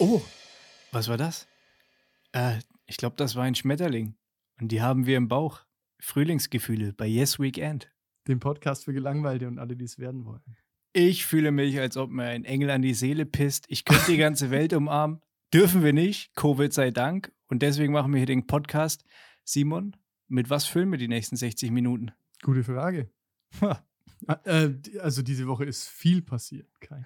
Oh, was war das? Äh, ich glaube, das war ein Schmetterling. Und die haben wir im Bauch. Frühlingsgefühle bei Yes Weekend. Den Podcast für Gelangweilte und alle, die es werden wollen. Ich fühle mich, als ob mir ein Engel an die Seele pisst. Ich könnte die ganze Welt umarmen. Dürfen wir nicht, Covid sei Dank. Und deswegen machen wir hier den Podcast. Simon, mit was füllen wir die nächsten 60 Minuten? Gute Frage. Ha. Äh, also diese Woche ist viel passiert, Kai.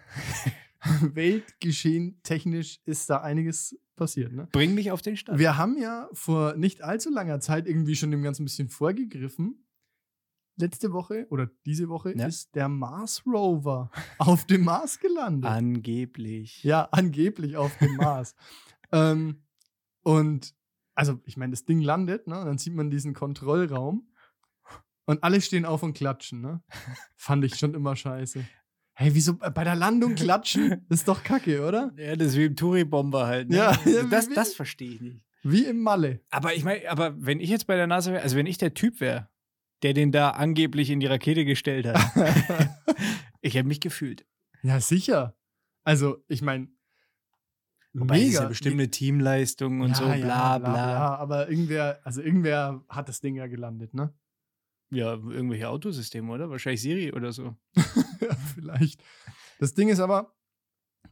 Weltgeschehen technisch ist da einiges passiert. Ne? Bring mich auf den Stand. Wir haben ja vor nicht allzu langer Zeit irgendwie schon dem Ganzen ein bisschen vorgegriffen. Letzte Woche oder diese Woche Ja. ist der Mars Rover auf dem Mars gelandet. Angeblich. Ja, angeblich auf dem Mars. ähm, und also, ich meine, das Ding landet, ne? Und dann sieht man diesen Kontrollraum und alle stehen auf und klatschen, ne? Fand ich schon immer scheiße. Hey, wieso bei der Landung klatschen? Das ist doch kacke, oder? Ja, das ist wie im Touri-Bomber halt. Ne? Ja, ja, das, das verstehe ich nicht. Wie im Malle. Aber ich meine, aber wenn ich jetzt bei der NASA wäre, also wenn ich der Typ wäre, der den da angeblich in die Rakete gestellt hat, ich hätte mich gefühlt. ja, sicher. Also, ich meine, Wobei es ist ja bestimmt eine Teamleistung und so, bla bla. Ja, aber irgendwer, also irgendwer hat das Ding ja gelandet, ne? Ja, irgendwelche Autosysteme, oder? Wahrscheinlich Siri oder so. ja, vielleicht. Das Ding ist aber,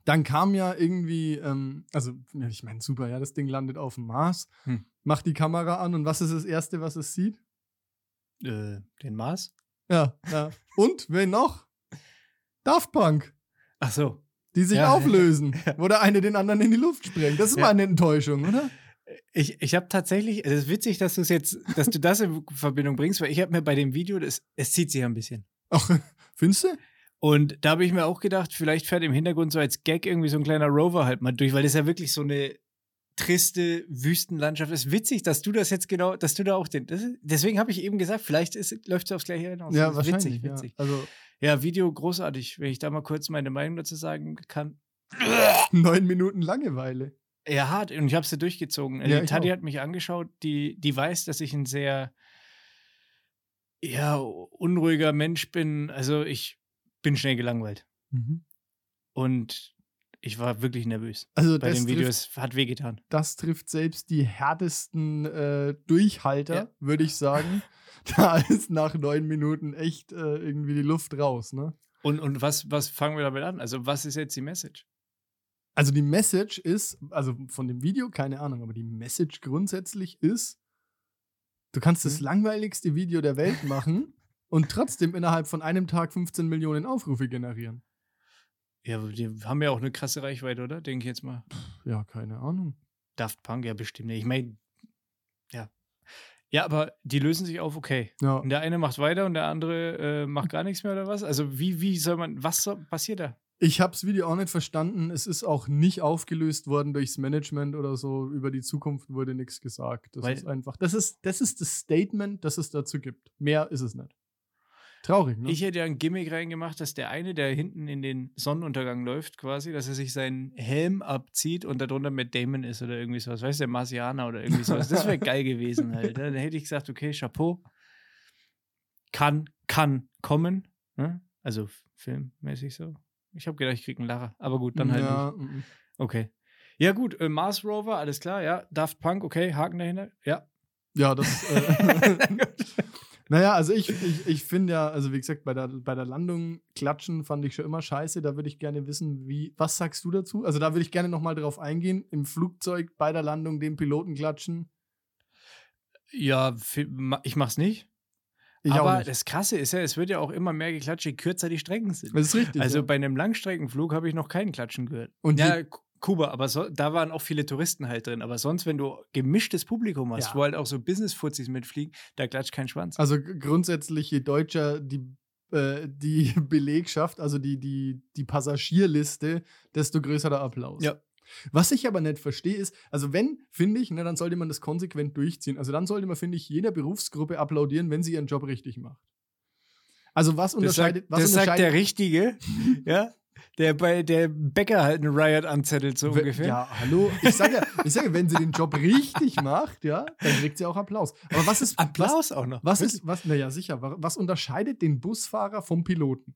dann kam ja irgendwie, ähm, also ja, ich meine, super, ja, das Ding landet auf dem Mars, Hm. macht die Kamera an und was ist das Erste, was es sieht? Äh, den Mars? Ja, ja. Und, wen noch? Daft Punk, Ach so. die sich Ja, auflösen, wo der eine den anderen in die Luft sprengt. Das ist Ja. mal eine Enttäuschung, oder? Ich, ich habe tatsächlich, es ist witzig, dass du es jetzt, dass du das in Verbindung bringst, weil ich habe mir bei dem Video, das, es zieht sich ja ein bisschen. Ach, findest du? Und da habe ich mir auch gedacht, vielleicht fährt im Hintergrund so als Gag irgendwie so ein kleiner Rover halt mal durch, weil das ja wirklich so eine triste Wüstenlandschaft ist. Witzig, dass du das jetzt genau, dass du da auch den. Das deswegen habe ich eben gesagt, vielleicht läuft es aufs Gleiche hinaus. Ja, wahrscheinlich. Witzig, witzig. Ja. Also Ja. Video großartig, wenn ich da mal kurz meine Meinung dazu sagen kann. neun Minuten Langeweile. Ja, hart. Und ich habe sie durchgezogen. Ja, die Tati auch. hat mich angeschaut, die, die weiß, dass ich ein sehr ja, unruhiger Mensch bin. Also ich bin schnell gelangweilt. Und ich war wirklich nervös. Also Bei dem Video, trifft, es hat wehgetan. das trifft selbst die härtesten äh, Durchhalter, Ja. würde ich sagen. Da ist nach neun Minuten echt äh, irgendwie die Luft raus, ne? Und, und was, was fangen wir damit an? Also, was ist jetzt die Message? Also die Message ist, also von dem Video, keine Ahnung, aber die Message grundsätzlich ist, du kannst das Mhm. langweiligste Video der Welt machen und trotzdem innerhalb von einem Tag 15 Millionen Aufrufe generieren. Ja, aber die haben ja auch eine krasse Reichweite, oder? Denke ich jetzt mal. Ja, keine Ahnung. Daft Punk, ja, bestimmt. Ich meine, ja. Ja, aber die lösen sich auf, okay. Ja. Und der eine macht weiter und der andere äh, macht gar nichts mehr oder was? Also, wie, wie soll man, was soll, passiert da? Ich habe das Video auch nicht verstanden. Es ist auch nicht aufgelöst worden durchs Management oder so. Über die Zukunft wurde nichts gesagt. Das Weil- ist einfach, das ist, das ist das Statement, das es dazu gibt. Mehr ist es nicht. Traurig, ne? Ich hätte ja ein Gimmick reingemacht, dass der eine, der hinten in den Sonnenuntergang läuft, quasi, dass er sich seinen Helm abzieht und darunter mit Damon ist oder irgendwie sowas. Weißt du, der Marsianer oder irgendwie sowas. Das wäre geil gewesen halt. ne? Dann hätte ich gesagt, okay, Chapeau. Kann, kann kommen. Ne? Also filmmäßig so. Ich habe gedacht, ich krieg einen Lacher. Aber gut, dann halt ja, nicht. mm, Okay. Ja, gut, äh, Mars Rover, alles klar, ja. Daft Punk, okay, Haken dahinter. Ja. ja, das. Äh, naja, also ich, ich, ich finde ja, also wie gesagt, bei der, bei der Landung klatschen fand ich schon immer scheiße. Da würde ich gerne wissen, wie, was sagst du dazu? Also da würde ich gerne nochmal drauf eingehen. Im Flugzeug bei der Landung den Piloten klatschen. ja, ich mach's nicht. Ich Aber das Krasse ist ja, es wird ja auch immer mehr geklatscht, je kürzer die Strecken sind. Das ist richtig. Also ja. bei einem Langstreckenflug habe ich noch keinen Klatschen gehört. Und ja, Ku- Kuba, aber so, da waren auch viele Touristen halt drin. Aber sonst, wenn du gemischtes Publikum hast, Ja. wo halt auch so Business-Fuzis mitfliegen, da klatscht kein Schwanz. Also grundsätzlich, je deutscher die, äh, die Belegschaft, also die, die, die Passagierliste, desto größer der Applaus. Ja. Was ich aber nicht verstehe, ist, also wenn, finde ich, ne, dann sollte man das konsequent durchziehen. Also dann sollte man, finde ich, jeder Berufsgruppe applaudieren, wenn sie ihren Job richtig macht. Also was das unterscheidet, sagt, was das sagt der unterscheidet Richtige, ja, der bei der Bäcker halt einen Riot anzettelt, so ungefähr. Ja, hallo. Ich sage ja, ich sage, wenn sie den Job richtig macht, ja, dann kriegt sie auch Applaus. Aber was ist Applaus auch noch. Was, was ist, was, naja, sicher, wa- was unterscheidet den Busfahrer vom Piloten?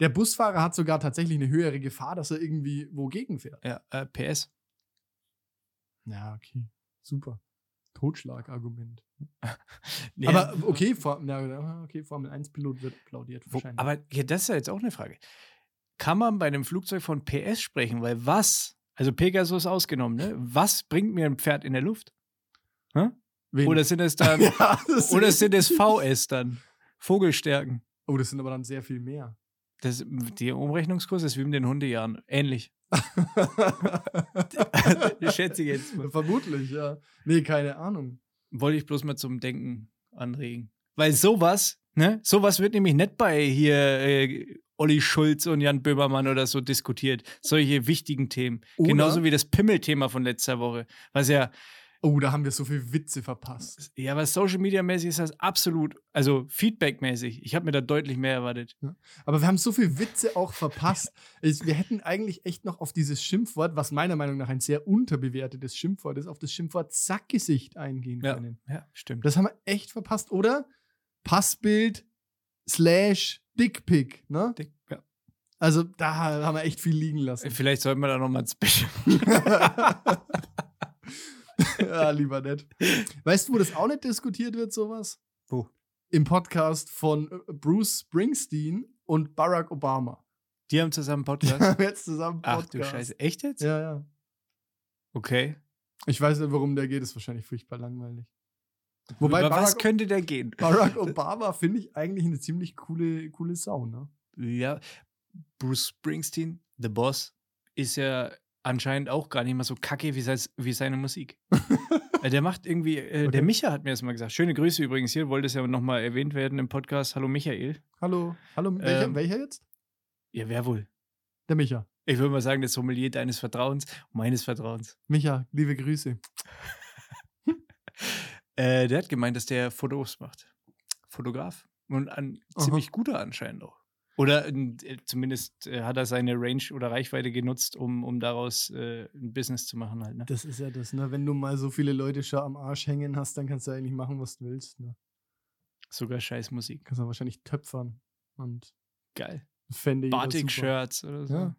Der Busfahrer hat sogar tatsächlich eine höhere Gefahr, dass er irgendwie wogegen fährt. Ja, äh, PS. Ja, okay. Super. Totschlagargument. Nee, Aber okay, For na, okay Formel 1-Pilot wird applaudiert wahrscheinlich. aber ja, das ist ja jetzt auch eine Frage. Kann man bei einem Flugzeug von PS sprechen? Weil was, also Pegasus ausgenommen, ne? Was bringt mir ein Pferd in der Luft? Wen? Oder sind es dann, ja, oder sind es VS dann? Vogelstärken. Oh, das sind aber dann sehr viel mehr. Das, der Umrechnungskurs ist wie mit den Hundejahren. Ähnlich. Schätze ich jetzt mal. Vermutlich, ja. Nee, keine Ahnung. Wollte ich bloß mal zum Denken anregen. Weil sowas, ne? Sowas wird nämlich nicht bei hier äh, Olli Schulz und Jan Böhmermann oder so diskutiert. Solche wichtigen Themen. Oder- Genauso wie das Pimmelthema von letzter Woche. Was ja, Oh, da haben wir so viel Witze verpasst. ja, was Social Media mäßig ist das absolut, also Feedback-mäßig. Ich habe mir da deutlich mehr erwartet. Aber wir haben so viel Witze auch verpasst. Wir hätten eigentlich echt noch auf dieses Schimpfwort, was meiner Meinung nach ein sehr unterbewertetes Schimpfwort ist, auf das Schimpfwort Sackgesicht eingehen Ja, können. ja stimmt. Das haben wir echt verpasst. Oder Passbild slash Dickpick, ne? Dick- ja. Also da haben wir echt viel liegen lassen. Vielleicht sollten wir da nochmal ein Special. ja, lieber nett. Weißt du, wo das auch nicht diskutiert wird, sowas? Wo? Im Podcast von äh, Bruce Springsteen und Barack Obama. Die haben zusammen einen Die Podcast. haben jetzt zusammen einen Ach Podcast. du Scheiße. Echt jetzt? Ja, ja. Okay. Ich weiß nicht, worum der geht, ist wahrscheinlich furchtbar langweilig. Wobei Über was Barack, könnte der gehen? Barack Obama finde ich eigentlich eine ziemlich coole, coole Sau, ne? Ja, Bruce Springsteen, The Boss, ist ja anscheinend auch gar nicht mal so kacke wie, sein, wie seine Musik. Äh, der macht irgendwie, äh, Okay. der Micha hat mir das mal gesagt. Schöne Grüße übrigens hier, wollte es ja nochmal erwähnt werden im Podcast. Hallo Michael. Hallo, hallo, welcher, Ähm, welcher jetzt? Ja, wer wohl? Der Micha. Ich würde mal sagen, der Sommelier deines Vertrauens, meines Vertrauens. Micha, liebe Grüße. Äh, der hat gemeint, dass der Fotos macht. Fotograf. Und ein Aha. ziemlich guter anscheinend auch. Oder äh, zumindest äh, hat er seine Range oder Reichweite genutzt, um, um daraus äh, ein Business zu machen halt. Ne? Das ist ja das, ne? Wenn du mal so viele Leute schon am Arsch hängen hast, dann kannst du eigentlich machen, was du willst, ne? Sogar scheiß Musik. Kannst du wahrscheinlich töpfern und Geil. fände. Batik-Shirts oder so. Ja.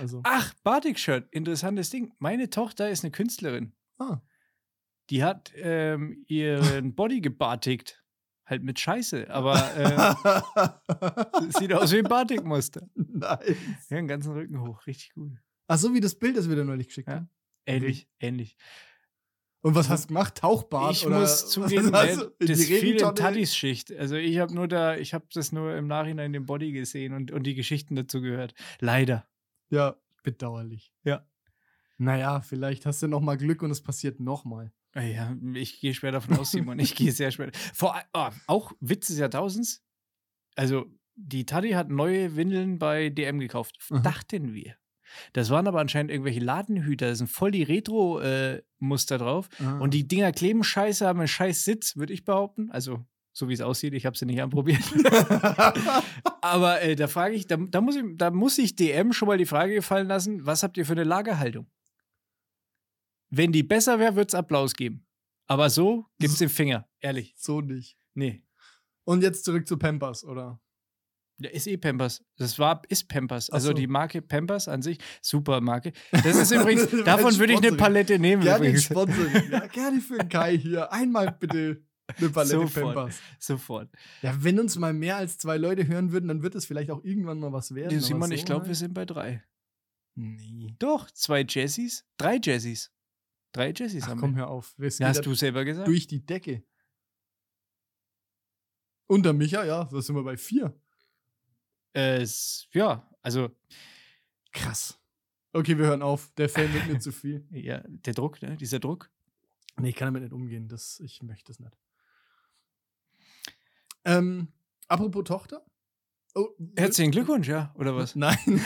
Also, Ach, Batik-Shirt. Interessantes Ding. Meine Tochter ist eine Künstlerin. ah, Die hat ähm, ihren Body gebatikt. Halt mit Scheiße. Aber äh, sieht aus wie ein Batikmuster. nice. Ja, den ganzen Rücken hoch. Richtig gut. Ach so, wie das Bild, das wir dir neulich geschickt Ja. haben. Ähnlich, ähnlich. Und was hast du gemacht? Tauchbad? ich oder muss zugeben, das die ist viel in Regentonne? Tatis-Schicht. Also ich habe nur da, ich habe das nur im Nachhinein den Body gesehen und, und die Geschichten dazu gehört. Leider. Ja, bedauerlich. Ja. Naja, vielleicht hast du noch mal Glück und es passiert noch mal. Ja, ich gehe schwer davon aus, Simon. Ich gehe sehr schwer. Vor, oh, auch Witz des Jahrtausends. Also, die Tati hat neue Windeln bei DM gekauft. Aha. Dachten wir. Das waren aber anscheinend irgendwelche Ladenhüter. Da sind voll die Retro-Muster drauf. Ah. Und die Dinger kleben scheiße, haben einen scheiß Sitz, würde ich behaupten. Also, so wie es aussieht. Ich habe sie nicht anprobiert. aber äh, da frage ich, da, da, muss ich, da muss ich DM schon mal die Frage gefallen lassen: Was habt ihr für eine Lagerhaltung? Wenn die besser wäre, würde es Applaus geben. Aber so gibt es den Finger. Ehrlich. so nicht. Nee. Und jetzt zurück zu Pampers, oder? Ja, ist eh Pampers. Das war, ist Pampers. Also so. die Marke Pampers an sich, super Marke. Das ist übrigens, Das davon würde ich eine. Palette nehmen. Gerne übrigens. Sponsoring. Ja, gerne für den Kai hier. Einmal bitte eine Palette Sofort. Pampers. Sofort. Ja, wenn uns mal mehr als zwei Leute hören würden, dann wird es vielleicht auch irgendwann mal was werden. Simon, so ich glaube, wir halt- sind bei drei. Nee. Doch, zwei Jessies, drei Jessies. Drei Jessies Ach haben komm, wir. hör auf. Ja, hast du selber gesagt. durch die Decke. Unter Micha, ja, da sind wir bei vier. Äh, es, ja, also, Krass. Okay, wir hören auf. Der Fan wird mir zu viel. ja, der Druck, ne? dieser Druck. Nee, ich kann damit nicht umgehen. Das, ich möchte es nicht. Ähm, apropos Tochter. Oh, Herzlichen Glückwunsch, ja, oder was? Nein.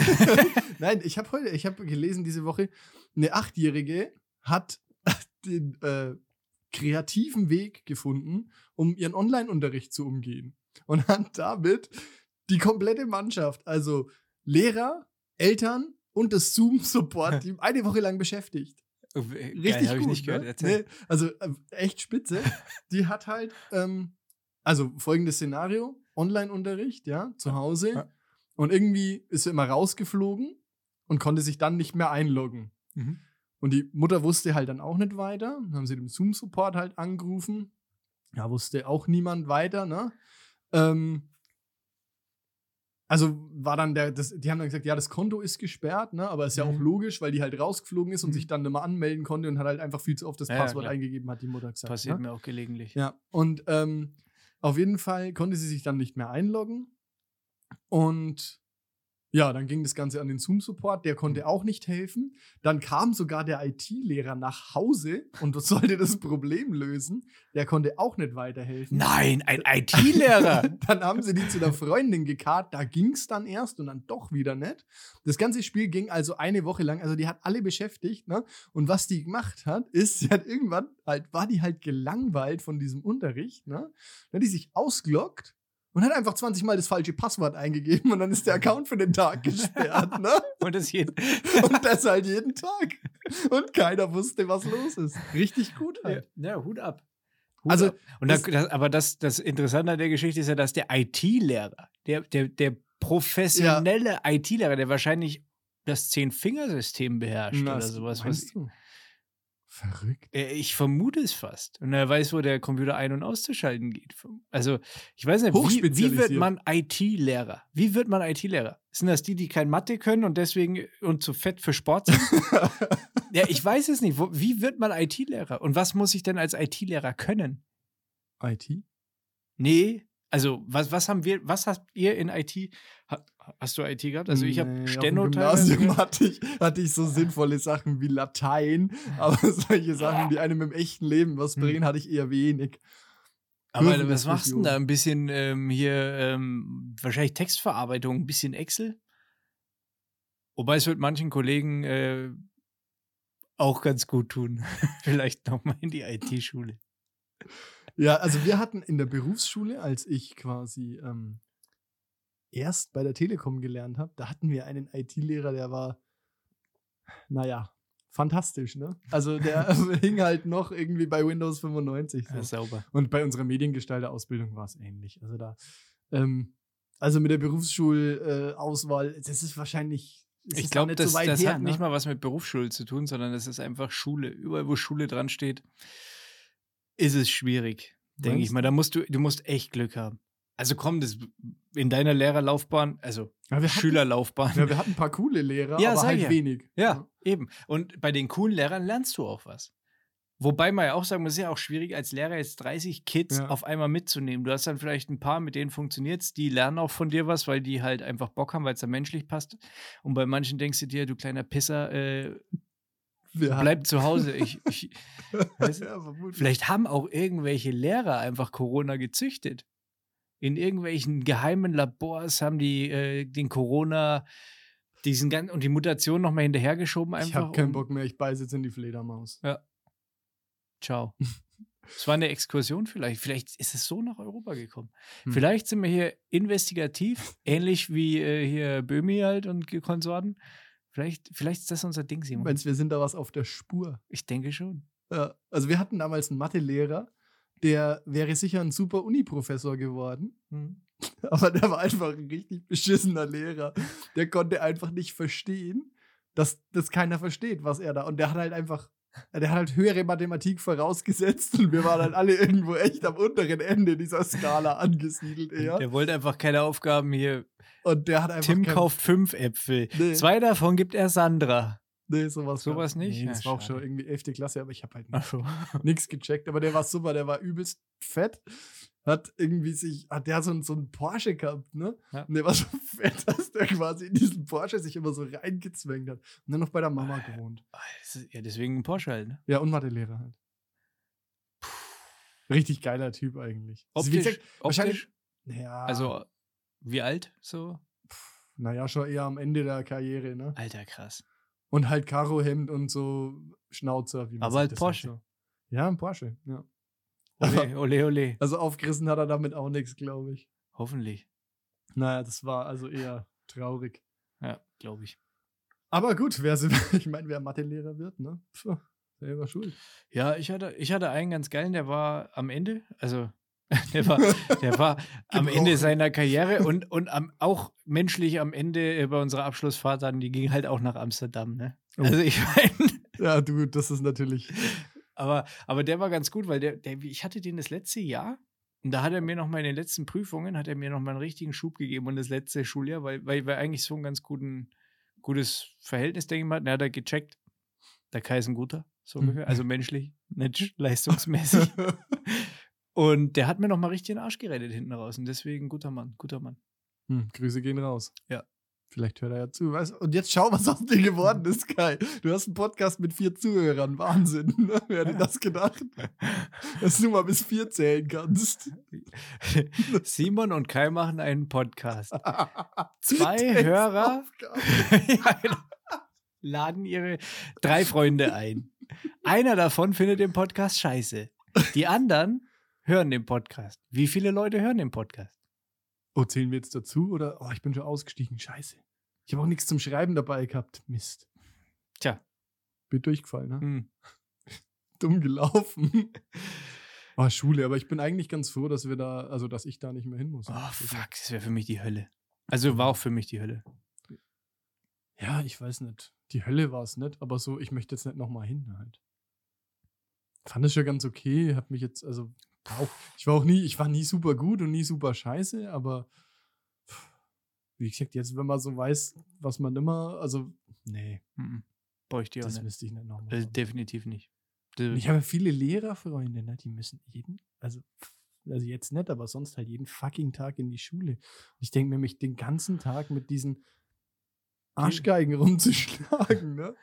Nein, ich habe heute, ich habe gelesen diese Woche, eine Achtjährige hat den äh, kreativen Weg gefunden, um ihren Online-Unterricht zu umgehen. Und hat damit die komplette Mannschaft, also Lehrer, Eltern und das Zoom-Support-Team eine Woche lang beschäftigt. Richtig Richtig hab gut. ne? Nee, also äh, echt spitze. Die hat halt, ähm, also folgendes Szenario: Online-Unterricht, ja, zu Hause. Ja. Und irgendwie ist sie immer rausgeflogen und konnte sich dann nicht mehr einloggen. Mhm. Und die Mutter wusste halt dann auch nicht weiter. Dann haben sie den Zoom-Support halt angerufen. Ja, wusste auch niemand weiter, ne? Ähm, also war dann der, das, die haben dann gesagt, ja, das Konto ist gesperrt, ne? Aber ist ja auch Mhm. logisch, weil die halt rausgeflogen ist und Mhm. sich dann nicht mehr anmelden konnte und hat halt einfach viel zu oft das Ja, ja, Passwort klar. eingegeben, hat die Mutter gesagt. Passiert ne? mir auch gelegentlich. Ja, und ähm, auf jeden Fall konnte sie sich dann nicht mehr einloggen. Und ja, dann ging das Ganze an den Zoom-Support, der Mhm. konnte auch nicht helfen. Dann kam sogar der IT-Lehrer nach Hause und sollte das Problem lösen. Der konnte auch nicht weiterhelfen. Nein, ein IT-Lehrer. dann haben sie die zu der Freundin gekarrt, da ging es dann erst und dann doch wieder nicht. Das ganze Spiel ging also eine Woche lang, also die hat alle beschäftigt, ne? Und was die gemacht hat, ist, sie hat irgendwann halt, war die halt gelangweilt von diesem Unterricht, ne? Dann hat die sich ausgeloggt und hat einfach 20 Mal das falsche Passwort eingegeben und dann ist der Account für den Tag gesperrt, ne? Und das hier. Und das halt jeden Tag. Und keiner wusste, was los ist. Richtig gut Ja, halt. ja, Hut ab. Hut Also, ab. Und da, das- das, aber das, das Interessante an der Geschichte ist ja, dass der IT-Lehrer, der, der, der professionelle IT-Lehrer, der wahrscheinlich das Zehn-Fingersystem beherrscht Na, oder sowas. Was, du? Verrückt. Äh, ich vermute es fast. Und er weiß, wo der Computer ein- und auszuschalten geht. Also, ich weiß nicht, wie, wie wird man IT-Lehrer? Wie wird man IT-Lehrer? Sind das die, die kein Mathe können und deswegen und zu fett für Sport sind? ja, ich weiß es nicht. Wie wird man IT-Lehrer? Und was muss ich denn als IT-Lehrer können? IT? Nee, also was, was haben wir, was habt ihr in IT? Ha, hast du IT gehabt? Also ich Nee, habe dem Steno. Gymnasium hatte ich, hatte ich so sinnvolle Sachen wie Latein, aber solche Sachen, die einem im echten Leben was Hm. bringen, hatte ich eher wenig. Aber Kurven- was machst du denn da? Ein bisschen ähm, hier, ähm, wahrscheinlich Textverarbeitung, ein bisschen Excel? Wobei es wird manchen Kollegen äh, auch ganz gut tun. Vielleicht nochmal in die IT-Schule. Ja, also wir hatten in der Berufsschule, als ich quasi ähm, erst bei der Telekom gelernt habe, da hatten wir einen IT-Lehrer, der war, naja, fantastisch, ne? Also der hing halt noch irgendwie bei Windows 95. So. Ja, sauber. Und bei unserer Mediengestalter-Ausbildung war es ähnlich. Also da, ähm, also mit der Berufsschulauswahl, das ist wahrscheinlich. es Ich glaube, das, so weit das her, hat ne? nicht mal was mit Berufsschule zu tun, sondern das ist einfach Schule. Überall, wo Schule dran steht, ist es schwierig, denke ich mal. Da musst du, du musst echt Glück haben. Also komm, das in deiner Lehrerlaufbahn, also Ja, wir hatten- Schülerlaufbahn. Ja, wir hatten ein paar coole Lehrer, Ja, aber halt ja. wenig. Ja, eben. Und bei den coolen Lehrern lernst du auch was. Wobei man ja auch sagen muss, es ist ja auch schwierig, als Lehrer jetzt 30 Kids Ja. auf einmal mitzunehmen. Du hast dann vielleicht ein paar, mit denen funktioniert es, die lernen auch von dir was, weil die halt einfach Bock haben, weil es dann menschlich passt. Und bei manchen denkst du dir, du kleiner Pisser, äh, Wir bleib zu Hause. Ich, ich, weißt ja, vielleicht haben auch irgendwelche Lehrer einfach Corona gezüchtet. In irgendwelchen geheimen Labors haben die äh, den Corona, diesen ganzen und die Mutation nochmal hinterhergeschoben einfach. ich habe keinen Bock mehr, ich beiße jetzt in die Fledermaus. Ciao. Es war eine Exkursion vielleicht. Vielleicht ist es so nach Europa gekommen. Hm. Vielleicht sind wir hier investigativ, ähnlich wie äh, hier Böhmi halt und Konsorten. Vielleicht, vielleicht ist das unser Ding, Simon. meinst, wir sind da was auf der Spur. Ich denke schon. Ja, also wir hatten damals einen Mathelehrer, der wäre sicher ein super Uni-Professor geworden. Aber der war einfach ein richtig beschissener Lehrer. Der konnte einfach nicht verstehen, dass das keiner versteht, was er da. Und der hat halt einfach, der hat halt höhere Mathematik vorausgesetzt und wir waren halt alle irgendwo echt am unteren Ende dieser Skala angesiedelt eher. Der wollte einfach keine Aufgaben hier. Und der hat einfach. Tim kauft fünf Äpfel. Nee. Zwei davon gibt er Sandra. Nee, sowas, Sowas nicht? Nee, das Ja, war auch schon irgendwie 11. Klasse, aber ich habe halt Ach so. nichts gecheckt. Aber der war super, der war übelst fett. Hat irgendwie sich, hat der so, ein- so einen Porsche gehabt, ne? Ja. Und der war so fett, dass der quasi in diesen Porsche sich immer so reingezwängt hat. Und dann noch bei der Mama gewohnt. Ah, das ist- Ja, deswegen ein Porsche halt. Ne? Ja, und Mathelehrer halt. Richtig geiler Typ eigentlich. Also, Optisch, gesagt, wahrscheinlich- Ja, also wie alt so? naja, schon eher am Ende der Karriere, ne? Alter, krass. Und halt Karohemd und so Schnauzer, wie man Aber halt Porsche. so. Ja, ein Porsche, ja. Ole, ole, ole. Also aufgerissen hat er damit auch nichts, glaube ich. Hoffentlich. Naja, das war also eher traurig. Ja, glaube ich. Aber gut, wer, ich meine, wer Mathelehrer wird, ne? Pff, selber schuld. Ja, ich hatte, ich hatte einen ganz geilen, der war am Ende, also der war, der war am Ende seiner Karriere und, und am, auch menschlich am Ende äh, bei unserer Abschlussfahrt dann, die ging halt auch nach Amsterdam, ne? Oh. Also ich meine, Ja, du, das ist natürlich. aber, aber der war ganz gut, weil der, der, ich hatte den das letzte Jahr und da hat er mir noch mal in den letzten Prüfungen, hat er mir noch mal einen richtigen Schub gegeben und das letzte Schuljahr, weil, weil wir eigentlich so ein ganz guten, gutes Verhältnis, denke ich mal, der hat er gecheckt. Der Kai ist ein guter, so Mhm. ungefähr, also menschlich, nicht leistungsmäßig. Und der hat mir noch mal richtig den Arsch gerettet hinten raus. Und deswegen guter Mann, guter Mann. Hm, Grüße gehen raus. Ja. Vielleicht hört er ja zu. Weißt? Und jetzt schau, was aus dir geworden ist, Kai. Du hast einen Podcast mit vier Zuhörern. Wahnsinn. Ne? Wer hätte das gedacht? Dass du mal bis vier zählen kannst. Simon und Kai machen einen Podcast. Zwei. Hörer genau. laden ihre drei Freunde ein. Einer davon findet den Podcast scheiße. Die anderen hören den Podcast. Wie viele Leute hören den Podcast? Oh, zählen wir jetzt dazu? Oder? Oh, ich bin schon ausgestiegen. Scheiße. Ich habe auch nichts zum Schreiben dabei gehabt. Mist. Tja. Bin durchgefallen, ne? Hm. Dumm gelaufen. Oh, Schule, aber ich bin eigentlich ganz froh, dass wir da, also dass ich da nicht mehr hin muss. Oh, fuck, das wäre für mich die Hölle. Also war auch für mich die Hölle. Ja, ich weiß nicht. Die Hölle war es nicht, aber so, ich möchte jetzt nicht nochmal hin halt. Fand es schon ganz okay, hab mich jetzt, also, ich war auch nie, ich war nie super gut und nie super scheiße, aber wie gesagt, jetzt, wenn man so weiß, was man immer, also, nee, Mhm. Bräuchte ich auch das nicht. müsste ich nicht nochmal. Machen. definitiv nicht. Und ich habe viele Lehrerfreunde, ne, die müssen jeden, also, also jetzt nicht, aber sonst halt jeden fucking Tag in die Schule. Und ich denke mir, mich den ganzen Tag mit diesen Arschgeigen rumzuschlagen, ne?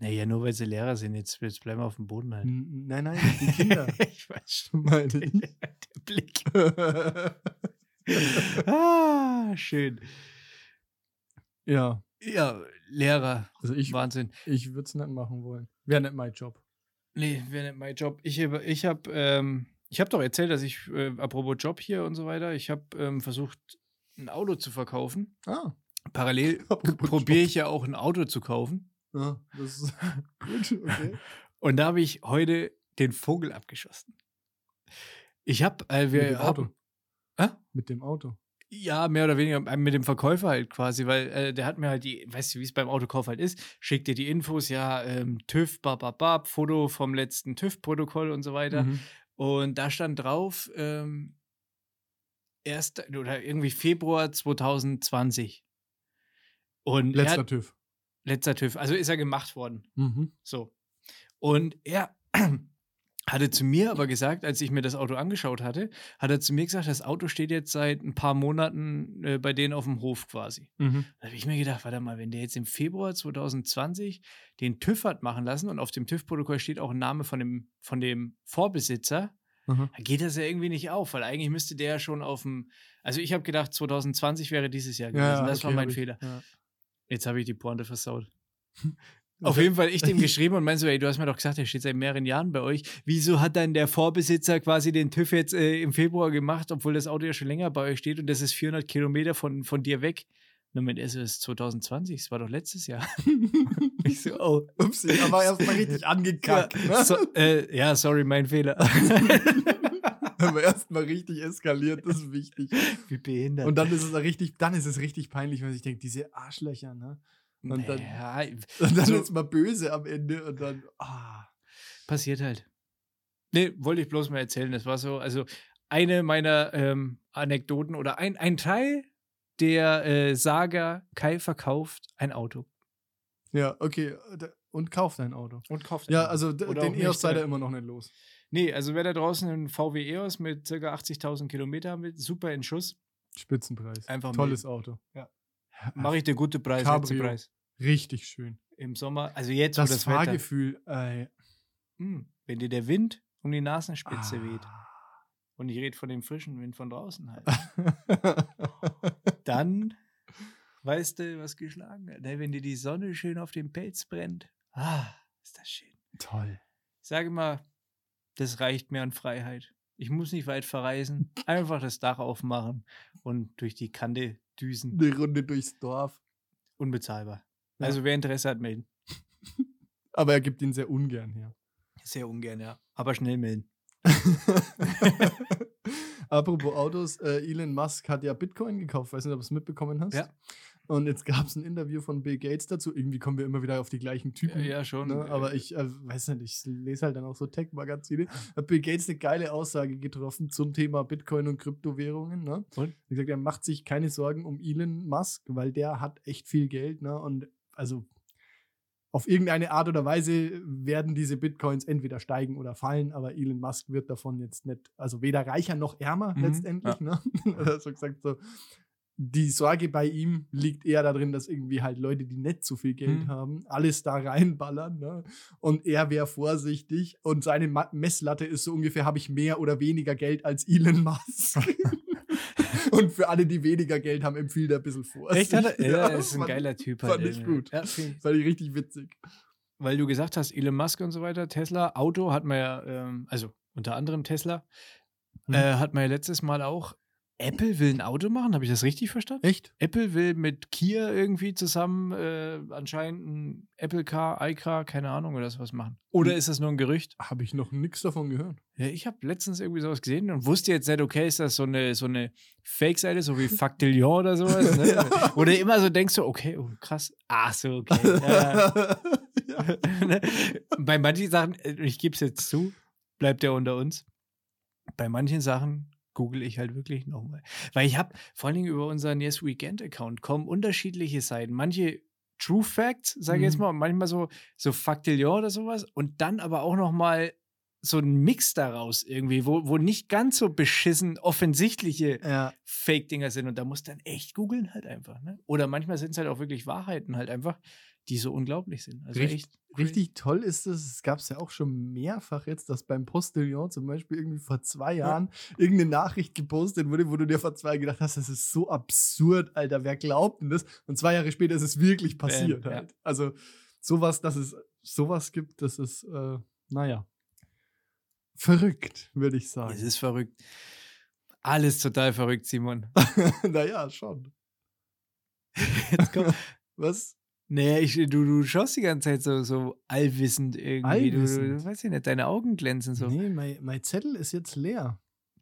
Naja, nur weil sie Lehrer sind, jetzt, jetzt bleiben wir auf dem Boden halt. Nein, nein, die Kinder. ich weiß schon. meine Der ich. Blick. Ah, schön. ja, Ja, Lehrer. also ich, Wahnsinn. ich würde es nicht machen wollen. Wäre nicht mein Job. Nee, wäre nicht mein Job. Ich habe ich hab, ähm, ich hab doch erzählt, dass ich, äh, apropos Job hier und so weiter, ich habe ähm, versucht, ein Auto zu verkaufen. Ah, Parallel probiere ich ja auch ein Auto zu kaufen. Ja, das ist gut, okay. Und da habe ich heute den Vogel abgeschossen. Ich habe, äh, wir Mit dem Auto. haben- Hä? Mit dem Auto. Ja, mehr oder weniger äh, mit dem Verkäufer halt quasi, weil äh, der hat mir halt die, weißt du, wie es beim Autokauf halt ist, schickt dir die Infos, ja, ähm, TÜV, bababab, Foto vom letzten TÜV-Protokoll und so weiter. Mhm. Und da stand drauf, ähm, erst oder irgendwie Februar 2020. Und er Letzter hat, TÜV. Letzter TÜV, also ist er gemacht worden. Mhm. So. Und er hatte zu mir aber gesagt, als ich mir das Auto angeschaut hatte, hat er zu mir gesagt, das Auto steht jetzt seit ein paar Monaten äh, bei denen auf dem Hof quasi. Mhm. Da habe ich mir gedacht, warte mal, wenn der jetzt im Februar 2020 den TÜV hat machen lassen und auf dem TÜV-Protokoll steht auch ein Name von dem, von dem Vorbesitzer, Mhm. dann geht das ja irgendwie nicht auf, weil eigentlich müsste der ja schon auf dem, also ich habe gedacht, 2020 wäre dieses Jahr gewesen. Ja, das war okay, mein hab ich- Fehler. Ja. Jetzt habe ich die Pointe versaut. Auf jeden Fall, ich dem geschrieben und meinst so, ey, du hast mir doch gesagt, der steht seit mehreren Jahren bei euch. Wieso hat dann der Vorbesitzer quasi den TÜV jetzt äh, im Februar gemacht, obwohl das Auto ja schon länger bei euch steht und das ist 400 Kilometer von, von dir weg? Dann ist es 2020, das war doch letztes Jahr. ich so, oh. Upsi, aber erstmal richtig angekackt. Ja, ne? so, äh, ja, sorry, mein Fehler. Aber erstmal richtig eskaliert, das ist wichtig. Wie behindert. Und dann ist es richtig, dann ist es richtig peinlich, wenn ich denke, diese Arschlöcher, ne? und dann- ja, Und dann So- ist mal böse am Ende und dann, ah. passiert halt. Nee, wollte ich bloß mal erzählen. Das war so, also eine meiner ähm, Anekdoten oder ein, ein Teil der äh, Saga Kai verkauft ein Auto. Ja, okay. Und kauft ein Auto. Und kauft Ja, also Oder den EOS ihr äh, immer noch nicht los. Nee, also wer da draußen einen VW EOS mit ca. 80.000 Kilometer mit, super in Schuss, Spitzenpreis. Einfach Tolles Auto. Ja. Mache ich dir gute Preis, Cabrio. Preis. Richtig schön. Im Sommer, also jetzt, Das, das Fahrgefühl. Hm, wenn dir der Wind um die Nasenspitze weht Ah. und ich rede von dem frischen Wind von draußen halt, dann weißt du, was geschlagen hat. Ne? Wenn dir die Sonne schön auf dem Pelz brennt, ah, ist das schön. Toll. Ich sage mal, das reicht mir an Freiheit. Ich muss nicht weit verreisen, einfach das Dach aufmachen und durch die Kante düsen. Eine Runde durchs Dorf. Unbezahlbar. Ja. Also wer Interesse hat, melden. Aber er gibt ihn sehr ungern her. Sehr ungern, ja. Aber schnell melden. Apropos Autos, äh, Elon Musk hat ja Bitcoin gekauft. Weiß nicht, ob du es mitbekommen hast. Ja. Und jetzt gab es ein Interview von Bill Gates dazu. Irgendwie kommen wir immer wieder auf die gleichen Typen. Ja, schon. Ne? Aber ich äh, weiß nicht, ich lese halt dann auch so Tech-Magazine. Hat Bill Gates eine geile Aussage getroffen zum Thema Bitcoin und Kryptowährungen. Ne? Und? Wie gesagt, er macht sich keine Sorgen um Elon Musk, weil der hat echt viel Geld. Ne? Und also auf irgendeine Art oder Weise werden diese Bitcoins entweder steigen oder fallen, aber Elon Musk wird davon jetzt nicht, also weder reicher noch ärmer Mhm, letztendlich. Ne? also gesagt, so, die Sorge bei ihm liegt eher darin, dass irgendwie halt Leute, die nicht so viel Geld Mhm. haben, alles da reinballern. Ne? Und er wäre vorsichtig und seine Messlatte ist so ungefähr, habe ich mehr oder weniger Geld als Elon Musk. und für alle, die weniger Geld haben, empfiehlt er ein bisschen Vorsicht. Echt? Hat er? Ja, Ja, ist ein fand- geiler Typ. fand halt ich irgendwie. gut. Ja, ich- Fand ich richtig witzig. weil du gesagt hast, Elon Musk und so weiter, Tesla, Auto hat man ja, ähm, also unter anderem Tesla, Mhm. äh, hat man ja letztes Mal auch, Apple will ein Auto machen, habe ich das richtig verstanden? Echt? Apple will mit Kia irgendwie zusammen äh, anscheinend ein Apple Car, iCar, keine Ahnung, oder sowas machen. Oder Hm. ist das nur ein Gerücht? Habe ich noch nichts davon gehört. Ja, ich habe letztens irgendwie sowas gesehen und wusste jetzt nicht, okay, ist das so eine, so eine Fake-Seite, so wie Factillion oder sowas? Ne? Ja. Oder immer so denkst du, okay, oh, krass. Ach so, okay. Ja? Bei manchen Sachen, äh, ich gebe es jetzt zu, bleibt ja unter uns. Bei manchen Sachen google ich halt wirklich nochmal. Weil ich habe vor allen Dingen über unseren Yes Weekend Account kommen unterschiedliche Seiten. Manche True Facts, sage ich jetzt Mhm. mal, und manchmal so, so Factillion oder sowas. Und dann aber auch nochmal so ein Mix daraus irgendwie, wo, wo nicht ganz so beschissen offensichtliche ja. Fake-Dinger sind. Und da musst du dann echt googeln halt einfach. Ne? Oder manchmal sind es halt auch wirklich Wahrheiten halt einfach, die so unglaublich sind. Also Richt- echt crazy. Richtig toll ist es, es gab es ja auch schon mehrfach jetzt, dass beim Postillon zum Beispiel irgendwie vor zwei Jahren irgendeine Nachricht gepostet wurde, wo du dir vor zwei Jahren gedacht hast, das ist so absurd, Alter, wer glaubt denn das? Und zwei Jahre später ist es wirklich passiert ja. halt. Also sowas, dass es sowas gibt, das ist, äh, naja, verrückt, würde ich sagen. Es ist verrückt. Alles total verrückt, Simon. naja, schon. Jetzt komm. Was? Nee, ich, du, du schaust die ganze Zeit so, so allwissend irgendwie. Du, du, Allwissend? weiß ich nicht, deine Augen glänzen so. Nee, mein, mein Zettel ist jetzt leer.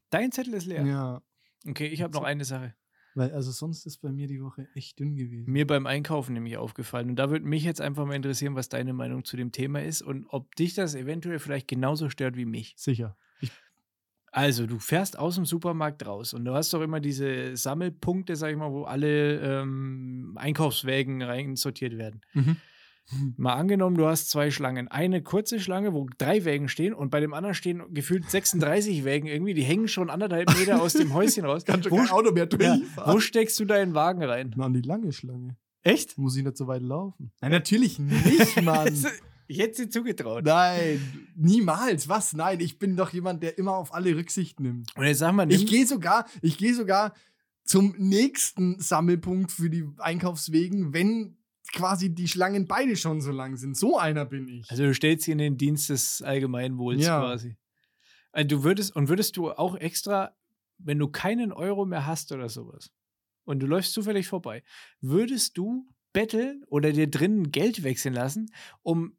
Dein Zettel ist leer. ja. Okay, ich habe noch eine Sache. Weil, also sonst ist bei mir die Woche echt dünn gewesen. Mir beim Einkaufen nämlich aufgefallen. Und da würde mich jetzt einfach mal interessieren, was deine Meinung zu dem Thema ist und ob dich das eventuell vielleicht genauso stört wie mich. Sicher. Also, du fährst aus dem Supermarkt raus und du hast doch immer diese Sammelpunkte, sag ich mal, wo alle ähm, Einkaufswägen rein sortiert werden. mhm. Mal angenommen, du hast zwei Schlangen. Eine kurze Schlange, wo drei Wägen stehen und bei dem anderen stehen gefühlt 36 Wägen irgendwie, die hängen schon anderthalb Meter aus dem Häuschen raus. Kann schon wo, kein Auto mehr ja, durchfahren. wo steckst du deinen Wagen rein? Na, an die lange Schlange. Echt? Muss ich nicht so weit laufen? Nein, natürlich nicht, Mann. Ich hätte sie zugetraut. Nein, niemals. Was? Nein, ich bin doch jemand, der immer auf alle Rücksicht nimmt. Und jetzt sag mal, Ich gehe sogar, ich gehe sogar zum nächsten Sammelpunkt für die Einkaufswegen, wenn quasi die Schlangen beide schon so lang sind. So einer bin ich. also du stellst sie in den Dienst des Allgemeinwohls Ja. quasi. Also du würdest, und würdest du auch extra, wenn du keinen Euro mehr hast oder sowas, und du läufst zufällig vorbei, würdest du betteln oder dir drinnen Geld wechseln lassen, um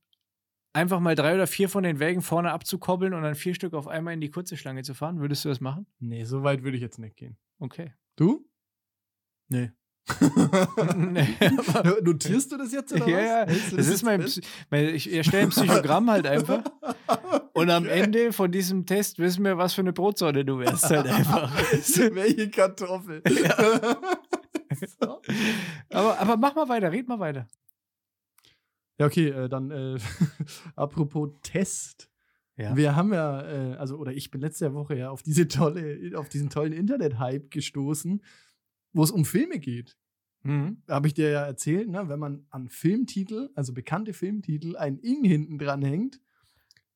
einfach mal drei oder vier von den Wägen vorne abzukoppeln und dann vier Stück auf einmal in die kurze Schlange zu fahren? Würdest du das machen? nee, so weit würde ich jetzt nicht gehen. Okay. Du? Nee. nee. Notierst du das jetzt oder Ja, was? ja, das ist mein, mein ich erstelle ein Psychogramm halt einfach. Und am. Ende von diesem Test wissen wir, was für eine Brotsorte du wärst halt einfach. Welche Kartoffel? so. aber, aber mach mal weiter, red mal weiter. Ja, okay, äh, dann äh, apropos Test. Ja. Wir haben ja, äh, also, oder ich bin letzte Woche ja auf diese tolle, auf diesen tollen Internet-Hype gestoßen, wo es um Filme geht. Mhm. Habe ich dir ja erzählt, ne? wenn man an Filmtitel, also bekannte Filmtitel, ein Ing hinten dran hängt,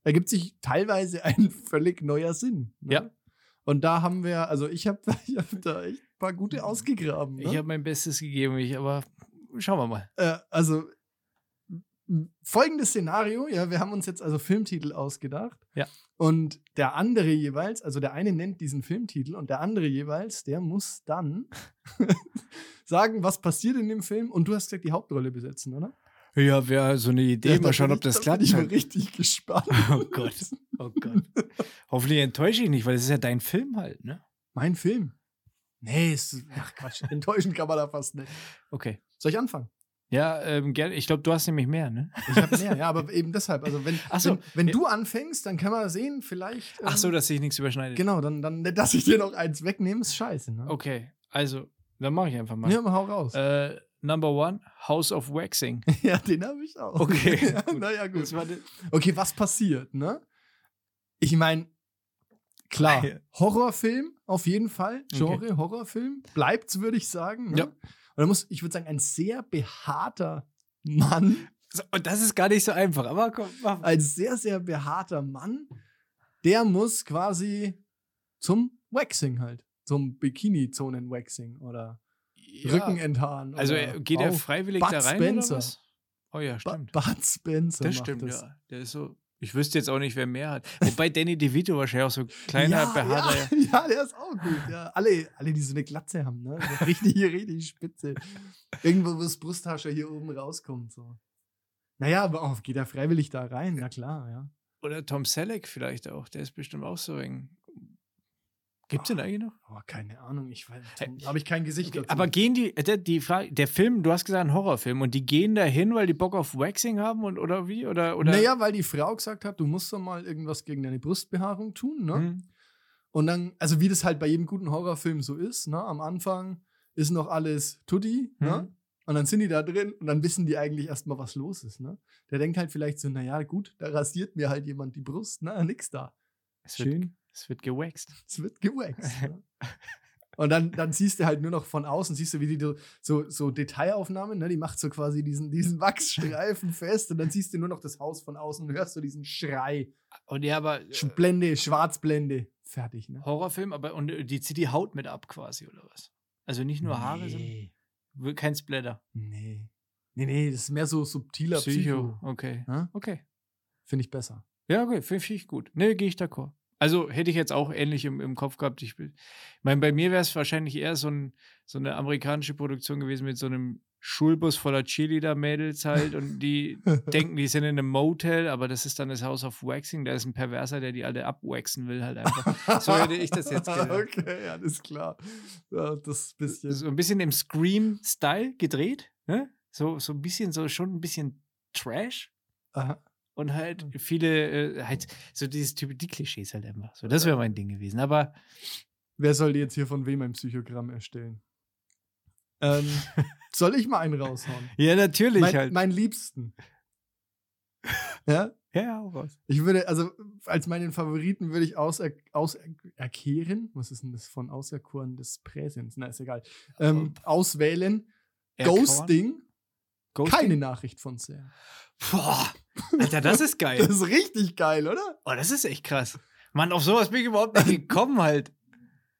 ergibt sich teilweise ein völlig neuer Sinn. Ne? Ja. Und da haben wir, also ich habe ich hab da echt ein paar gute ausgegraben. Ne? Ich habe mein Bestes gegeben, ich, aber schauen wir mal. äh, also folgendes Szenario, ja, wir haben uns jetzt also Filmtitel ausgedacht. Ja. Und der andere jeweils, also der eine nennt diesen Filmtitel und der andere jeweils, der muss dann sagen, was passiert in dem Film und du hast gesagt, die Hauptrolle besetzen, oder? Ja, wäre so eine Idee. Ja, mal schauen, bin ob das klappt. bin ich halt. richtig gespannt. Oh Gott. Oh Gott. Hoffentlich enttäusche ich nicht, weil es ist ja dein Film halt, ne? Mein Film. Nee, ist, ach Quatsch, enttäuschen kann man da fast nicht. Okay. Soll ich anfangen? Ja, ähm. Ich glaube, du hast nämlich mehr, ne? Ich habe mehr, ja, aber eben deshalb. Also wenn, so. wenn, wenn du anfängst, dann kann man sehen, vielleicht. Ach so, ähm, dass sich nichts überschneidet. Genau, dann, dann, dass ich dir noch eins wegnehme, ist scheiße. Ne? Okay, also, dann mache ich einfach mal. Ja, mal hau raus. Äh, number one, House of Waxing. ja, den habe ich auch. Okay, ja, gut. naja, gut. Okay, was passiert, ne? Ich meine, klar, Ja. Horrorfilm auf jeden Fall. Genre, Okay. Horrorfilm. Bleibt's, würde ich sagen. Ne? Ja. Und da muss, ich würde sagen, ein sehr behaarter Mann, So, und das ist gar nicht so einfach, aber komm, mach ein sehr, sehr behaarter Mann, der muss quasi zum Waxing halt. Zum Bikini-Zonen-Waxing oder Ja. Rückenenthaaren. Also oder äh, geht er freiwillig Bud da rein Spencer. oder was? Oh ja, stimmt. Bud Spencer das stimmt, das. ja. Der ist so. Ich wüsste jetzt auch nicht, wer mehr hat. Wobei Danny DeVito wahrscheinlich auch so kleiner, ja, behaarter. Ja, ja, der ist auch gut. Ja. Alle, alle, die so eine Glatze haben, ne? Richtig, richtig spitze. Irgendwo, wo das Brusthaar hier oben rauskommt. So. Naja, aber auch, geht er freiwillig da rein? Na klar, ja. Oder Tom Selleck vielleicht auch. Der ist bestimmt auch so eng. Gibt's den eigentlich noch? Aber keine Ahnung, ich weiß. Habe ich kein Gesicht dazu. Aber gehen die, äh, der, die Frage, der Film, du hast gesagt, ein Horrorfilm, und die gehen da hin, weil die Bock auf Waxing haben und oder wie? Oder, oder? naja, weil die Frau gesagt hat, du musst doch mal irgendwas gegen deine Brustbehaarung tun, ne? Hm. Und dann, also wie das halt bei jedem guten Horrorfilm so ist, ne? Am Anfang ist noch alles Tutti, ne? Mhm. Und dann sind die da drin und dann wissen die eigentlich erstmal, was los ist, ne? Der denkt halt vielleicht so, naja, gut, da rasiert mir halt jemand die Brust, na, nix da. Es Schön, es wird gewaxt. es wird gewaxt. ne? Und dann, dann siehst du halt nur noch von außen, siehst du, wie die so, so Detailaufnahmen, ne? Die macht so quasi diesen, diesen Wachsstreifen fest und dann siehst du nur noch das Haus von außen und hörst so diesen Schrei. Und ja, aber äh, Blende, Schwarzblende. Fertig, ne? Horrorfilm, aber und äh, die zieht die Haut mit ab quasi, oder was? Also nicht nur Haare, nee. sondern kein Splatter. Nee. Nee, nee, das ist mehr so subtiler Psycho. Psycho. Okay. Ne? Okay. Finde ich besser. Ja, okay, finde find ich gut. Ne, gehe ich d'accord. Also hätte ich jetzt auch ähnlich im, im Kopf gehabt. Ich, ich meine, bei mir wäre es wahrscheinlich eher so, ein, so eine amerikanische Produktion gewesen mit so einem Schulbus voller Cheerleader-Mädels halt und die denken, die sind in einem Motel, aber das ist dann das House of Waxing. Da ist ein Perverser, der die alle abwaxen will halt einfach. So hätte ich das jetzt gedacht. okay, ja, das ist klar. Ja, das bisschen. So ein bisschen im Scream-Style gedreht, ne? So, so ein bisschen, so schon ein bisschen Trash. Aha. Und halt viele, äh, halt so dieses Typ, die Klischees halt einfach. So, das wäre mein Ding gewesen. Aber Wer soll jetzt hier von wem ein Psychogramm erstellen? Ähm, soll ich mal einen raushauen? ja, natürlich mein, halt. mein Liebsten. Ja, ja, auch was. ich würde, also als meinen Favoriten würde ich auser, auserkehren, was ist denn das von auserkoren des Präsens? Na, ist egal. Ähm, auswählen. Ghosting, Ghosting? keine Nachricht von Sam. Boah, Alter, das ist geil. Das ist richtig geil, oder? oh, das ist echt krass. Mann, auf sowas bin ich überhaupt nicht gekommen halt.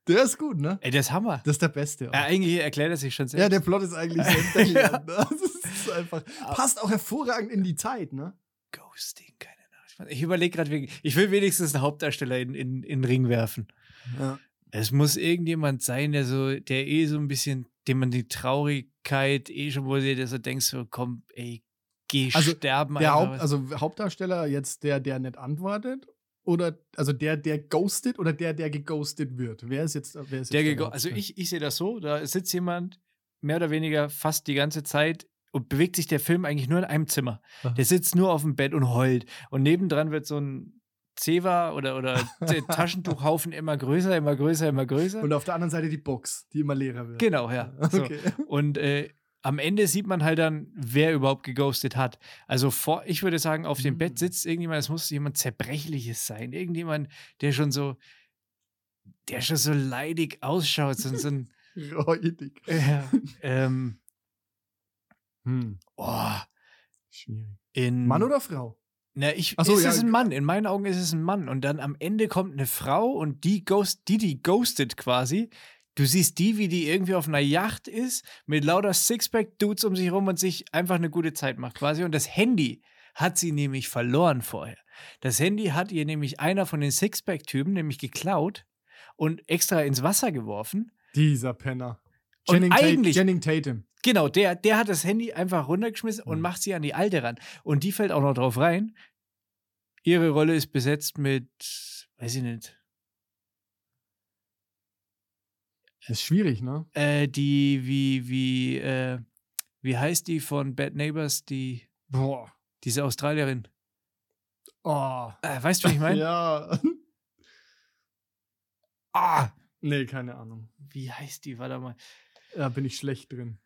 Der ist gut, ne? Ey, das ist Hammer. Das ist der Beste. auch. ja, eigentlich erklärt er sich schon selbst. Ja, der Plot ist eigentlich sehr Ja. ja. Das ist einfach. Passt auch hervorragend in die Zeit, ne? Ghosting, keine Nachricht. Ich überlege gerade, wegen- ich will wenigstens einen Hauptdarsteller in, in, in den Ring werfen. Ja. Es muss irgendjemand sein, der so, der eh so ein bisschen, dem man die Traurigkeit eh schon wohl sieht, dass du denkst so, komm, ey, geh Also, sterben. Der Haupt, also Hauptdarsteller jetzt der, der nicht antwortet oder also der, der ghostet oder der, der geghostet wird. Wer ist jetzt, wer ist der jetzt gego- also ich, ich sehe das so, da sitzt jemand mehr oder weniger fast die ganze Zeit und bewegt sich der Film eigentlich nur in einem Zimmer. Aha. Der sitzt nur auf dem Bett und heult. Und nebendran wird so ein Zewa oder, oder Taschentuchhaufen immer größer, immer größer, immer größer. Und auf der anderen Seite die Box, die immer leerer wird. genau, ja. So. Okay. Und äh, am Ende sieht man halt dann, wer überhaupt geghostet hat. Also vor, ich würde sagen, auf dem Mhm. Bett sitzt irgendjemand, es muss jemand Zerbrechliches sein. Irgendjemand, der schon so, der schon so leidig ausschaut. So, so ein, Räudig. äh, ähm, Hm. oh, Schwierig. Mann oder Frau? Na, ich, Ach so, es ja, ist ein Mann. In meinen Augen ist es ein Mann. Und dann am Ende kommt eine Frau und die ghost, die, die ghostet quasi. Du siehst die, wie die irgendwie auf einer Yacht ist, mit lauter Sixpack-Dudes um sich rum und sich einfach eine gute Zeit macht quasi. Und das Handy hat sie nämlich verloren vorher. Das Handy hat ihr nämlich einer von den Sixpack-Typen nämlich geklaut und extra ins Wasser geworfen. Dieser Penner. Und Channing, Tate, eigentlich- Channing Tatum. Genau, der, der hat das Handy einfach runtergeschmissen und Mhm. macht sie an die alte ran. Und die fällt auch noch drauf rein. Ihre Rolle ist besetzt mit, weiß ich nicht, ist schwierig, ne? äh, die, wie, wie, äh, wie heißt die von Bad Neighbors, die, Boah. diese Australierin? Oh. Äh, weißt du, wie ich meine? Ja. Ah, Nee, keine Ahnung. wie heißt die? Warte mal. Da bin ich schlecht drin.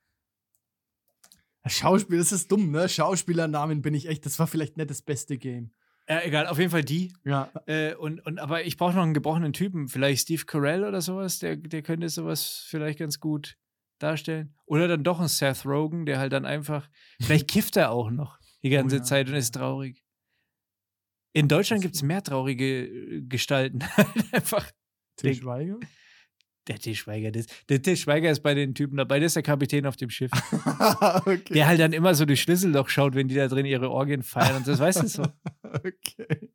Schauspiel, das ist dumm, ne? Schauspielernamen bin ich echt, das war vielleicht nicht das beste Game. Ja, egal, auf jeden Fall die. Ja. Äh, und, und, aber ich brauche noch einen gebrochenen Typen. Vielleicht Steve Carell oder sowas. Der, der könnte sowas vielleicht ganz gut darstellen. Oder dann doch ein Seth Rogen, der halt dann einfach. Vielleicht kifft er auch noch die ganze ja. Zeit und ist traurig. In Deutschland gibt es mehr traurige äh, Gestalten. einfach. Til Schweiger? Der Til Schweiger, das, der Til Schweiger ist bei den Typen dabei, der ist der Kapitän auf dem Schiff. okay. Der halt dann immer so durch Schlüsselloch schaut, wenn die da drin ihre Orgien feiern und das, weißt du so. okay.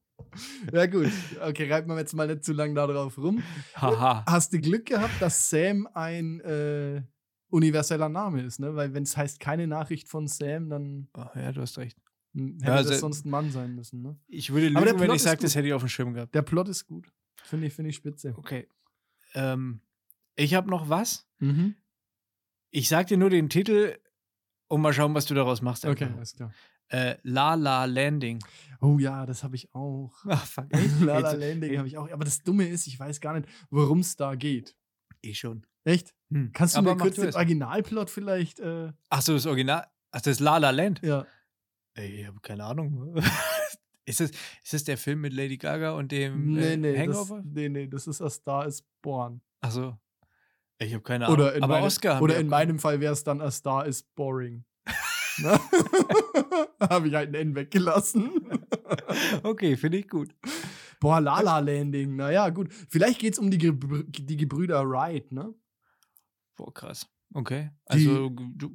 Ja, gut. Okay, reiten wir jetzt mal nicht zu lange da drauf rum. Haha. Hast du Glück gehabt, dass Sam ein äh, universeller Name ist, ne? Weil wenn es heißt keine Nachricht von Sam, dann Oh, ja, du hast recht. hm, hätte Ja, das also- sonst ein Mann sein müssen, ne? Ich würde lügen, wenn ich sage, das hätte ich auf dem Schirm gehabt. Der Plot ist gut. Finde ich, finde ich spitze. Okay. Ähm, ich habe noch was. Mhm. Ich sag dir nur den Titel und mal schauen, was du daraus machst. Okay, einfach. alles klar. Äh, La La Landing. Oh ja, das habe ich auch. Ach, fuck. La La Landing habe ich auch. Aber das Dumme ist, ich weiß gar nicht, worum es da geht. Eh schon. Echt? Hm. Kannst du Aber mir kurz den. Originalplot vielleicht? Äh, Ach so, das Original. Ach, das ist La La Land. ja. Ey, ich habe keine Ahnung. ist, das, ist das der Film mit Lady Gaga und dem Nee, äh, nee, das, Hangover? nee, nee, das ist A Star is Born. Ach so. Ich habe keine Ahnung. Oder in, Aber meine, Oscar oder in meinem Fall wäre es dann A Star is Boring. Ne? Habe ich halt ein N weggelassen. Okay, finde ich gut. Boah, Lala Landing. Naja, gut. Vielleicht geht es um die, Gebrü die Gebrüder Wright, ne? Boah, krass. Okay. Die- Also, du,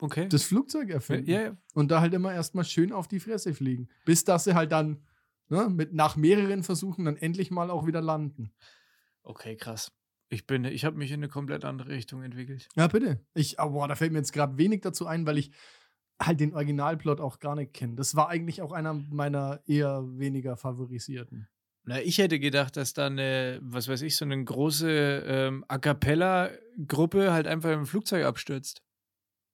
okay. Das Flugzeug erfinden. ja, ja. Und da halt immer erstmal schön auf die Fresse fliegen. Bis dass sie halt dann ne, mit, nach mehreren Versuchen dann endlich mal auch wieder landen. Okay, krass. Ich bin, ich habe mich in eine komplett andere Richtung entwickelt. Ja, bitte. Ich, oh, boah, da fällt mir jetzt gerade wenig dazu ein, weil ich halt den Originalplot auch gar nicht kenne. Das war eigentlich auch einer meiner eher weniger favorisierten. Na, ich hätte gedacht, dass da eine, was weiß ich, so eine große ähm, A cappella-Gruppe halt einfach im Flugzeug abstürzt.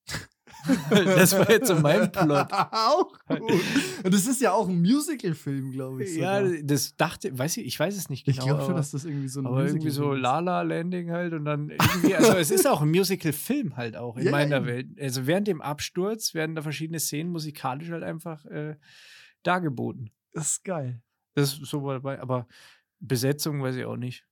das war jetzt so mein Plot. auch gut. Und das ist ja auch ein Musical-Film, glaube ich. Ja, sogar. das dachte, weiß ich, ich weiß es nicht ich genau. glaube schon, dass das irgendwie so ein Aber irgendwie so. Lala Landing halt und dann irgendwie, also es ist auch ein Musical-Film halt auch in Ja, ja, meiner eben. Welt. Also während dem Absturz werden da verschiedene Szenen musikalisch halt einfach äh, dargeboten. Das ist geil. Das ist so dabei, aber Besetzung weiß ich auch nicht.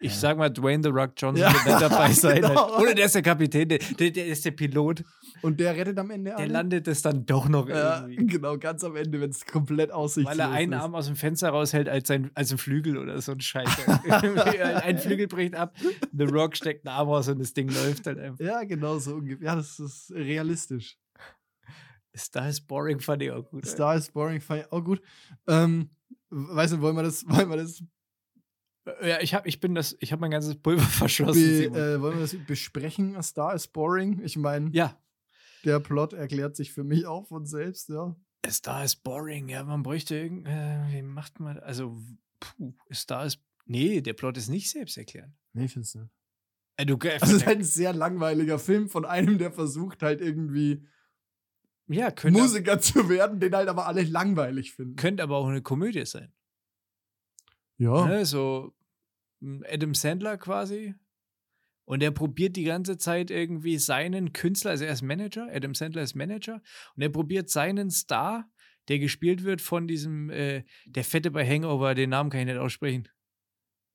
Ich Ja. sag mal, Dwayne The Rock Johnson Ja, wird nicht dabei sein. genau. Oder der ist der Kapitän, der, der, der ist der Pilot. Und der rettet am Ende Der alle? landet es dann doch noch Ja, irgendwie. genau, ganz am Ende, wenn es komplett aussichtslos Weil er einen ist. Arm aus dem Fenster raushält als, sein, als ein Flügel oder so ein Scheiß. ein Flügel bricht ab, The Rock steckt einen Arm raus und das Ding läuft halt einfach. Ja, genau so ungefähr. Ja, das ist realistisch. Star is boring fand ich auch gut. ey. Star is Boring fand ich auch gut. Ähm, weißt du, wollen wir das, wollen wir das, Ja, ich habe ich bin das, ich habe mein ganzes Pulver verschossen. be, äh, wollen wir das besprechen? A Star is Boring. Ich meine, ja, der Plot erklärt sich für mich auch von selbst, ja. Star is boring. Ja, man bräuchte irgend, äh, wie macht man, also, puh, Star is, nee, der Plot ist nicht selbsterklärend. Nee, findest du nicht. Äh, du, äh, Also, es ist halt ein sehr langweiliger Film von einem, der versucht halt irgendwie ja, könnte, Musiker zu werden, den halt aber alle langweilig finden. könnte aber auch eine Komödie sein. Ja. Ne? So Adam Sandler quasi. Und er probiert die ganze Zeit irgendwie seinen Künstler, also er ist Manager, Adam Sandler ist Manager, und er probiert seinen Star, der gespielt wird von diesem, äh, der Fette bei Hangover, den Namen kann ich nicht aussprechen.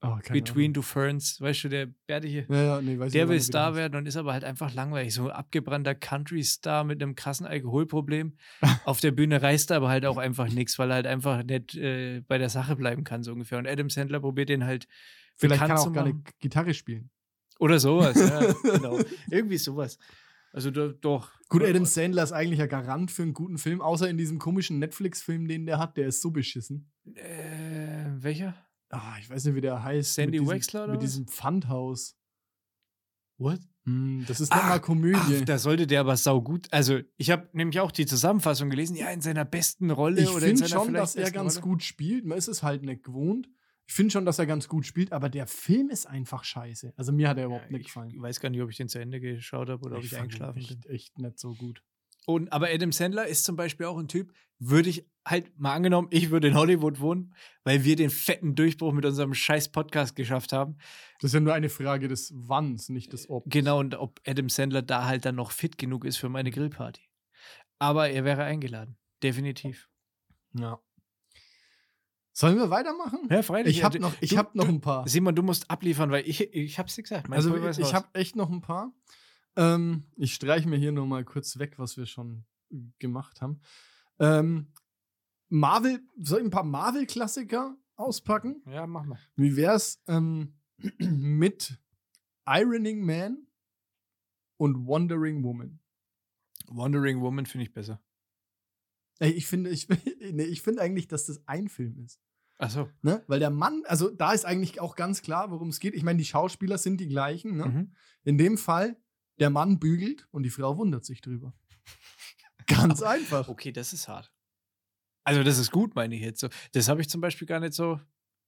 Oh, Between Ahnung. Two Ferns, weißt du, der bärtige. Ja, ja, nee, Der will Star werden und ist aber halt einfach langweilig. So ein abgebrannter Country-Star mit einem krassen Alkoholproblem. Auf der Bühne reißt er aber halt auch einfach nichts, weil er halt einfach nicht äh, bei der Sache bleiben kann, so ungefähr. Und Adam Sandler probiert den halt Vielleicht kann er auch gar nicht Gitarre spielen. Oder sowas, ja, genau. Irgendwie sowas. Also do, doch. Gut, Adam Sandler ist eigentlich ein Garant für einen guten Film, außer in diesem komischen Netflix-Film, den der hat, der ist so beschissen. Äh, welcher? Ah, ich weiß nicht, wie der heißt. Sandy mit diesem, Wexler oder Mit was? diesem Pfandhaus. What? Hm, das ist Ach, nochmal Ach, Komödie. da sollte der aber saugut. Also, ich habe nämlich auch die Zusammenfassung gelesen. Ja, in seiner besten Rolle ich oder in finde seiner schon, vielleicht dass er ganz Rolle. gut spielt. Man ist es halt nicht gewohnt. Ich finde schon, dass er ganz gut spielt, aber der Film ist einfach scheiße. Also mir hat er überhaupt Ja, nicht gefallen. Ich weiß gar nicht, ob ich den zu Ende geschaut habe oder ob ich, fand ihn eingeschlafen echt, bin. echt nicht so gut. Und, aber Adam Sandler ist zum Beispiel auch ein Typ, würde ich halt mal angenommen, ich würde in Hollywood wohnen, weil wir den fetten Durchbruch mit unserem scheiß Podcast geschafft haben. Das ist ja nur eine Frage des Wanns, nicht des Ob. Genau, und ob Adam Sandler da halt dann noch fit genug ist für meine Grillparty. Aber er wäre eingeladen. Definitiv. Ja. Sollen wir weitermachen? Ja, freilich. Ich habe noch, ich du- hab noch du- ein paar. Simon, du musst abliefern, weil ich, ich hab's dir gesagt. Mein Also Pulver ich habe echt noch ein paar. Ähm, ich streiche mir hier nur mal kurz weg, was wir schon gemacht haben. Ähm, Marvel, soll ich ein paar Marvel-Klassiker auspacken? Ja, mach mal. Wie wär's ähm, mit Ironing Man und Wandering Woman? Wandering Woman finde ich besser. Ich finde, ich, nee, ich finde eigentlich, dass das ein Film ist. Achso. Ne? Weil der Mann, also da ist eigentlich auch ganz klar, worum es geht. Ich meine, die Schauspieler sind die gleichen. Ne? Mhm. In dem Fall, der Mann bügelt und die Frau wundert sich drüber. Ganz einfach. Okay, das ist hart. Also, das ist gut, meine ich jetzt so. Das habe ich zum Beispiel gar nicht so.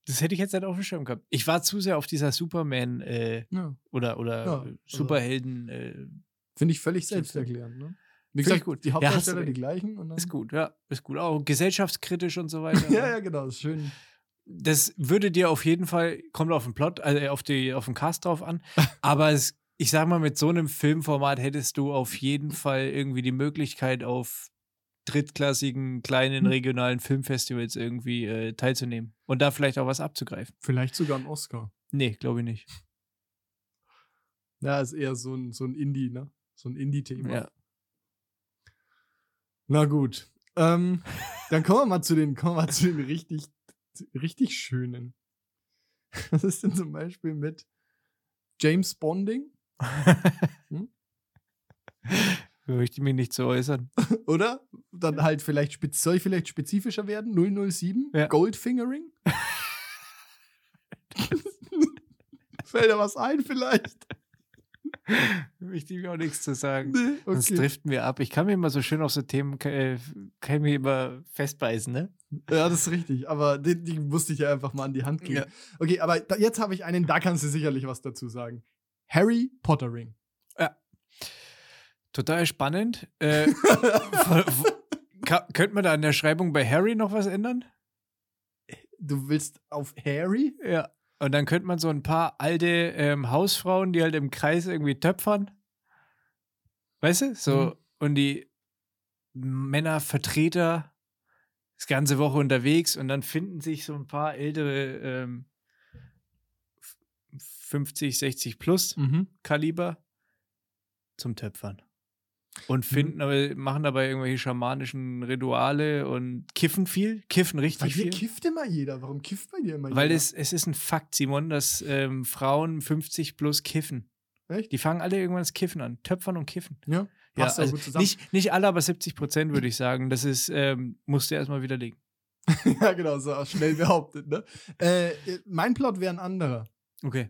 Das hätte ich jetzt nicht auf dem Schirm gehabt. Ich war zu sehr auf dieser Superman äh, Ja, oder, oder Ja, also- Superhelden. Äh, finde ich völlig selbsterklärend. Ne? Wie ich gesagt, gut. die Ja, Hauptdarsteller die recht. gleichen. Und dann, ist gut, ja, ist gut. Auch gesellschaftskritisch und so weiter. ja, ja, genau, ist schön. Das würde dir auf jeden Fall, kommt auf den Plot, also auf, die, auf den Cast drauf an. Aber es, ich sag mal, mit so einem Filmformat hättest du auf jeden Fall irgendwie die Möglichkeit, auf drittklassigen, kleinen, Hm. regionalen Filmfestivals irgendwie äh, teilzunehmen. Und da vielleicht auch was abzugreifen. Vielleicht sogar ein Oscar. Nee, glaube ich nicht. Ja, ist eher so ein, so ein Indie, ne? So ein Indie-Thema. Ja. Na gut. Ähm, dann kommen wir mal zu den, kommen wir zu den richtig, richtig schönen. Was ist denn zum Beispiel mit James Bonding? Hm? Möchte mich nicht zu äußern. Oder? Dann halt vielleicht, soll ich vielleicht spezifischer werden? 007? Ja. Goldfingering? Fällt da was ein vielleicht? Ich mir auch nichts zu sagen. Nee, Sonst okay. driften wir ab. Ich kann mir immer so schön auf so Themen, äh, kann mir immer festbeißen, ne? Ja, das ist richtig. Aber die, die musste ich ja einfach mal an die Hand kriegen. Ja. Okay, aber da, jetzt habe ich einen, da kannst du sicherlich was dazu sagen. Harry Pottering. Total spannend. Äh, Könnte man da an der Schreibung bei Harry noch was ändern? Du willst auf Harry? Ja. Und dann könnte man so ein paar alte ähm, Hausfrauen, die halt im Kreis irgendwie töpfern. Weißt du? So, Mhm. und die Männervertreter das ganze Woche unterwegs und dann finden sich so ein paar ältere ähm, f- 50, 60 plus Mhm. Kaliber zum Töpfern. Und finden aber, machen dabei irgendwelche schamanischen Rituale und kiffen viel, kiffen Bei richtig dir viel. kifft immer jeder. Warum kifft bei dir immer Weil jeder? es, es ist ein Fakt, Simon, dass ähm, Frauen 50 plus kiffen. Echt? Die fangen alle irgendwann das Kiffen an. Töpfern und kiffen. ja, passt ja also gut zusammen. nicht, nicht alle, aber 70 Prozent würde ich sagen. Das ist, ähm, musst du erstmal widerlegen. ja, genau, so schnell behauptet. Ne? Äh, mein Plot wäre ein anderer. Okay.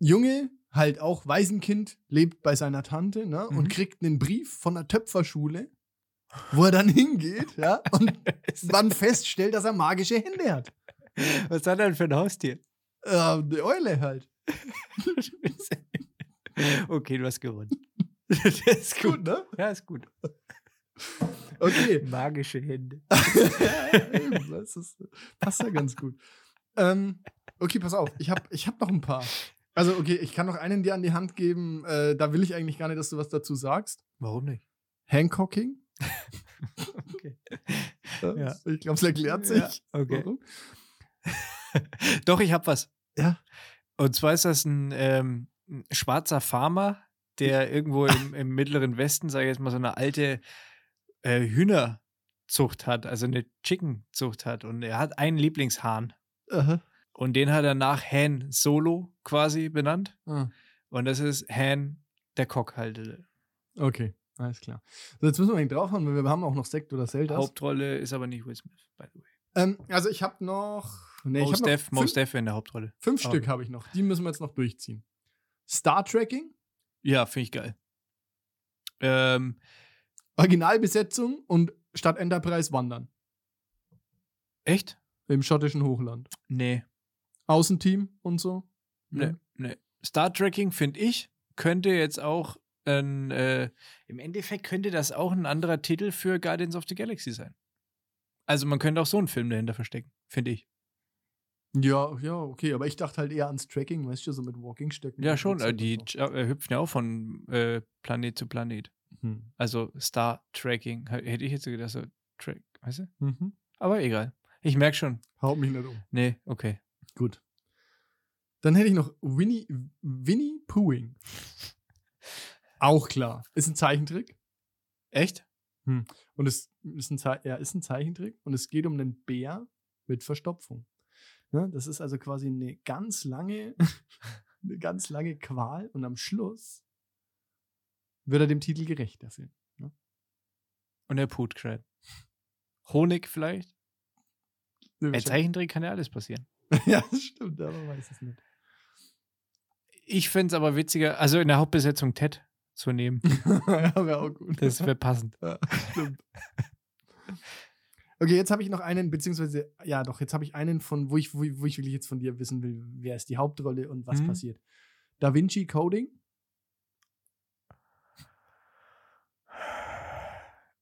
Junge, halt auch Waisenkind, lebt bei seiner Tante ne? Mhm. und kriegt einen Brief von der Töpferschule, wo er dann hingeht ja? und dann feststellt, dass er magische Hände hat. Was hat er denn für ein Haustier? Äh, eine Eule halt. okay, du hast gewonnen. das ist gut. Gut, ne? Ja, ist gut. Okay. Magische Hände. das ist, passt ja ganz gut. Ähm, okay, pass auf. Ich habe ich hab noch ein paar. Also, okay, ich kann noch einen dir an die Hand geben. Äh, da will ich eigentlich gar nicht, dass du was dazu sagst. Warum nicht? Hancocking. Okay. Ja. Ich glaube, es erklärt sich. Ja, okay. Warum. Doch, ich habe was. Ja. Und zwar ist das ein, ähm, ein schwarzer Farmer, der irgendwo im, im mittleren Westen, sage ich jetzt mal, so eine alte äh, Hühnerzucht hat, also eine Chicken-Zucht hat. Und er hat einen Lieblingshahn. Aha. Und den hat er nach Han Solo quasi benannt. Ah, Und das ist Han der Kockhaltende. okay, alles klar. So, jetzt müssen wir eigentlich draufhauen, weil wir haben auch noch Sekt oder Zelda. Hauptrolle ist aber nicht Will Smith, by the way. Ähm, also, ich habe noch. Nee, ich Mos hab noch Def, Mos Def in der Hauptrolle. fünf Ah. Stück habe ich noch. Die müssen wir jetzt noch durchziehen. Star Trekking, Ja, finde ich geil. Ähm, Originalbesetzung und statt Enterprise wandern. echt? Im schottischen Hochland. Nee. Außenteam und so. Nee, nee. Star Trekking, finde ich, könnte jetzt auch ein, äh, im Endeffekt könnte das auch ein anderer Titel für Guardians of the Galaxy sein. Also man könnte auch so einen Film dahinter verstecken, finde ich. Ja, ja, okay, aber ich dachte halt eher ans Tracking, weißt du, so mit Walking-Stöcken. Ja, und schon. Äh, die so. äh, hüpfen ja auch von äh, Planet zu Planet. Hm. Also Star Tracking. H- Hätte ich jetzt gedacht, so Track, weißt du? Mhm. Aber egal. Ich merke schon. Haut mich nicht um. Nee, okay. Gut. Dann hätte ich noch Winnie, Winnie Poohing. Auch klar. Ist ein Zeichentrick. Echt? Und es ist ein, Ze ja, ist ein Zeichentrick. Und es geht um einen Bär mit Verstopfung. Ne? Das ist also quasi eine ganz lange, eine ganz lange Qual. Und am Schluss wird er dem Titel gerecht, der Film. Und der Put Crab. Honig vielleicht? Bei Zeichentrick kann ja alles passieren. ja, das stimmt, aber man weiß es nicht. Ich fände es aber witziger, also in der Hauptbesetzung Ted zu nehmen. ja, wäre auch gut. Das wäre passend. Ja, stimmt. Okay, jetzt habe ich noch einen, beziehungsweise, ja doch, jetzt habe ich einen von, wo ich, wo, ich- wo ich wirklich jetzt von dir wissen will, wer ist die Hauptrolle und was Mhm. passiert. Da Vinci Coding?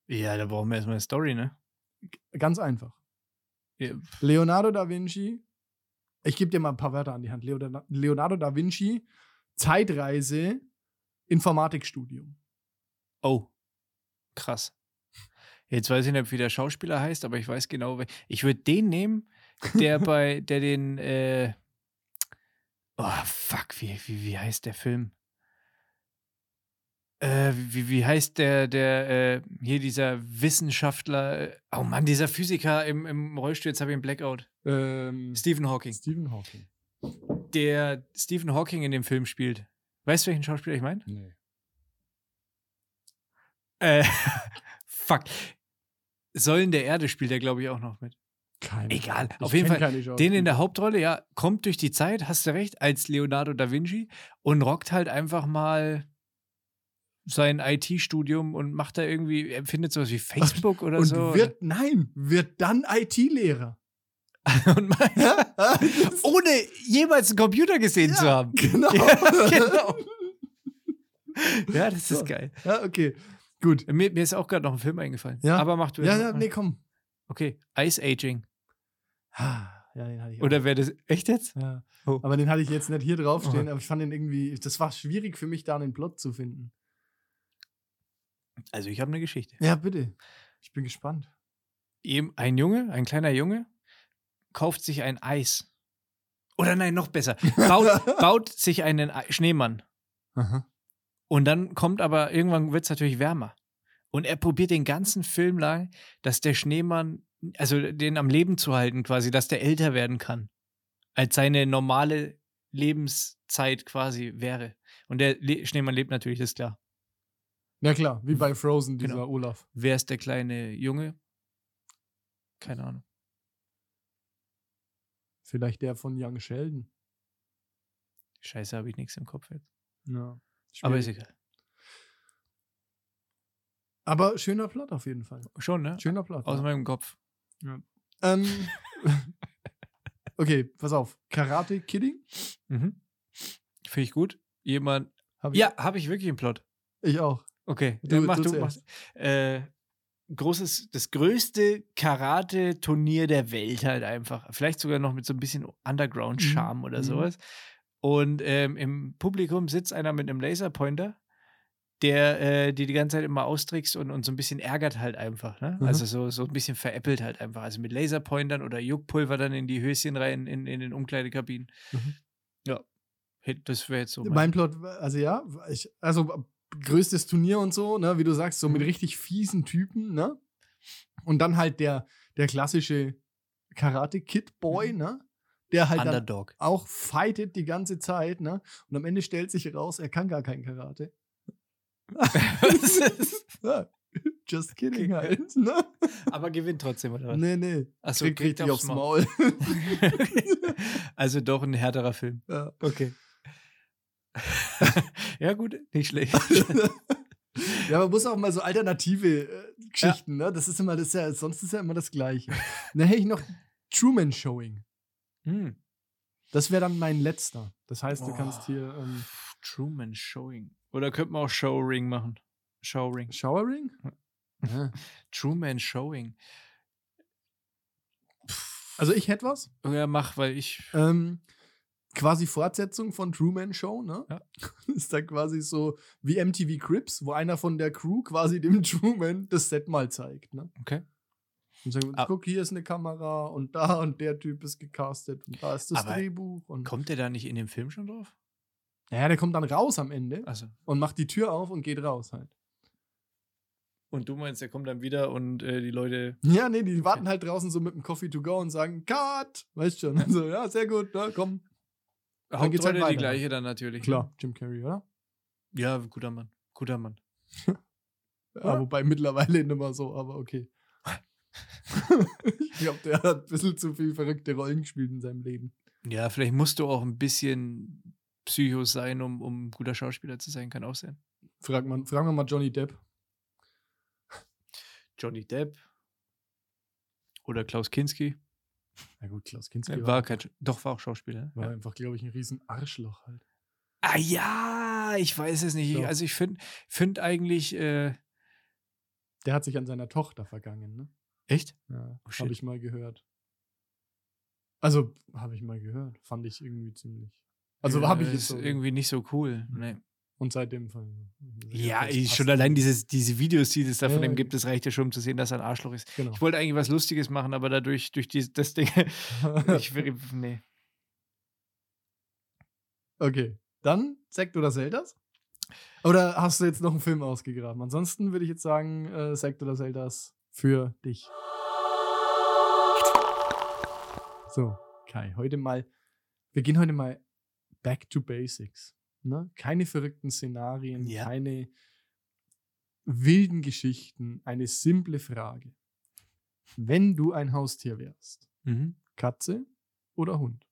Ja, da brauchen wir erstmal eine Story, ne? Ganz einfach. Ja, Leonardo da Vinci, ich gebe dir mal ein paar Wörter an die Hand. Leonardo, da Vinci, Zeitreise, Informatikstudium. Oh, krass. Jetzt weiß ich nicht, wie der Schauspieler heißt, aber ich weiß genau, wer- ich würde den nehmen, der bei, der den, äh, oh, fuck, wie, wie, wie heißt der Film? Äh, wie, wie heißt der, der, äh, hier dieser Wissenschaftler, äh, oh Mann, dieser Physiker im, im Rollstuhl, jetzt habe ich einen Blackout. Ähm, Stephen Hawking. Stephen Hawking. Der Stephen Hawking in dem Film spielt. Weißt du, welchen Schauspieler ich meine? Nee. Äh, fuck. Säulen der Erde spielt er, glaube ich, auch noch mit. Keine Egal, Ahnung. auf Ich jeden Fall, Den in der Hauptrolle, ja, kommt durch die Zeit, hast du recht, als Leonardo da Vinci und rockt halt einfach mal sein IT-Studium und macht da irgendwie, er findet sowas wie Facebook oder und so. wird, nein, wird dann IT-Lehrer. mal, ohne jemals einen Computer gesehen Ja, zu haben. Genau. Ja, genau. Ja, das ist So. geil. Ja, okay. Gut. Mir, mir ist auch gerade noch ein Film eingefallen. Ja. Aber macht Ja, ja, nee, komm. Okay, Ice Aging. Ah, Ja, den hatte ich. Oder wäre das echt jetzt? Ja. Oh. Aber den hatte ich jetzt nicht hier draufstehen, Aha. aber ich fand den irgendwie, das war schwierig für mich, da einen Plot zu finden. Also ich habe eine Geschichte. Ja, bitte. Ich bin gespannt. Eben Ein Junge, ein kleiner Junge, kauft sich ein Eis. Oder nein, noch besser. Baut, baut sich einen Ei- Schneemann. Aha. Und dann kommt aber, irgendwann wird es natürlich wärmer. Und er probiert den ganzen Film lang, dass der Schneemann, also den am Leben zu halten quasi, dass der älter werden kann. Als seine normale Lebenszeit quasi wäre. Und der Le Schneemann lebt natürlich, das ist klar. Ja, klar, wie bei Frozen, dieser Genau. Olaf. Wer ist der kleine Junge? Keine Ahnung. Vielleicht der von Young Sheldon. Scheiße, habe ich nichts im Kopf jetzt. Ja. Aber ist egal. Aber schöner Plot auf jeden Fall. Schon, ne? Schöner Plot. Aus ja. meinem Kopf. ähm, okay, pass auf. Karate Kidding? Mhm. Finde ich gut. Jemand. Hab ich, Ja, habe ich wirklich einen Plot. Ich auch. Okay, Du- ja, mach du du. Mach. Äh, großes, das größte Karate-Turnier der Welt halt einfach. Vielleicht sogar noch mit so ein bisschen Underground-Charme oder Mhm. sowas. Und ähm, im Publikum sitzt einer mit einem Laserpointer, der äh, die die ganze Zeit immer austrickst und, und so ein bisschen ärgert halt einfach. Ne? Mhm. Also so, so ein bisschen veräppelt halt einfach. Also mit Laserpointern oder Juckpulver dann in die Höschen rein, in, in den Umkleidekabinen. Mhm. Ja, das wäre jetzt so mein, Mein Plot, also ja, ich, also größtes Turnier und so, ne, wie du sagst, so mit Mhm. richtig fiesen Typen, ne? Und dann halt der, der klassische Karate-Kid-Boy, Mhm. ne? Der halt dann Underdog. auch fightet die ganze Zeit, ne? Und am Ende stellt sich heraus, er kann gar kein Karate. Was ist- Ja, Just kidding halt, ne? Aber gewinnt trotzdem, oder was? Nee, nee. Achso, Kriegt richtig aufs Maul. also doch ein härterer Film. ja. Okay. ja, gut, nicht schlecht. ja, man muss auch mal so alternative äh, Geschichten, ne? Das ist immer das ist ja, sonst ist ja immer das Gleiche. Dann hätte ich noch Truman Showing. hm. Das wäre dann mein letzter. Das heißt, du Boah. kannst hier ähm, Truman Showing. Oder könnte man auch Showring machen. Showring. Showering? Ja. Truman Showing. Also ich hätte was. Ja, mach, weil ich. Ähm, quasi Fortsetzung von Truman Show, ne? Ja. Ist da quasi so wie MTV Crips, wo einer von der Crew quasi dem Truman das Set mal zeigt, ne? Okay. Und sagen, Ah. guck, hier ist eine Kamera und da und der Typ ist gecastet und da ist das Aber Drehbuch. Und Kommt der da nicht in dem Film schon drauf? ja, der kommt dann raus am Ende Also. und macht die Tür auf und geht raus halt. Und du meinst, der kommt dann wieder und äh, die Leute. Ja, nee, die warten halt draußen so mit dem Coffee to go und sagen, Cut! Weißt schon. So, ja, sehr gut, na, komm. Geht's halt Hauptrolle die weiter. gleiche dann natürlich. Klar, Jim Carrey, oder? Ne? Ja, guter Mann. Guter Mann. Ja, wobei mittlerweile nicht mehr so, aber okay. ich glaube, der hat ein bisschen zu viel verrückte Rollen gespielt in seinem Leben. Ja, vielleicht musst du auch ein bisschen Psycho sein, um, um guter Schauspieler zu sein, kann auch sein. Frag man, fragen wir mal Johnny Depp. Johnny Depp oder Klaus Kinski. Na gut, Klaus Kinski Er war, war kein, doch, war auch Schauspieler. war Ja. einfach, glaube ich, ein riesen Arschloch halt. Ah ja, ich weiß es nicht. Doch. Also ich finde find eigentlich, äh, Der hat sich an seiner Tochter vergangen, ne? echt? Ja, Oh, habe ich mal gehört. Also, habe ich mal gehört. Fand ich irgendwie ziemlich. Also, Ja, habe ich ist jetzt so. irgendwie nicht so cool. Mhm. Nee. Und seitdem. Ja, das ey, passt schon allein dieses, diese Videos, die es da von Ja, ihm ja, gibt, das reicht ja schon, um zu sehen, dass er ein Arschloch ist. Genau. Ich wollte eigentlich was Lustiges machen, aber dadurch, durch die, das Ding, ich nee. okay. Dann Sekt oder Zeldas? Oder hast du jetzt noch einen Film ausgegraben? Ansonsten würde ich jetzt sagen, äh, Sekt oder Zeldas für dich. So, Kai, heute mal, wir gehen heute mal back to basics. Ne? Keine verrückten Szenarien, Ja. keine wilden Geschichten, eine simple Frage. Wenn du ein Haustier wärst, Mhm. Katze oder Hund?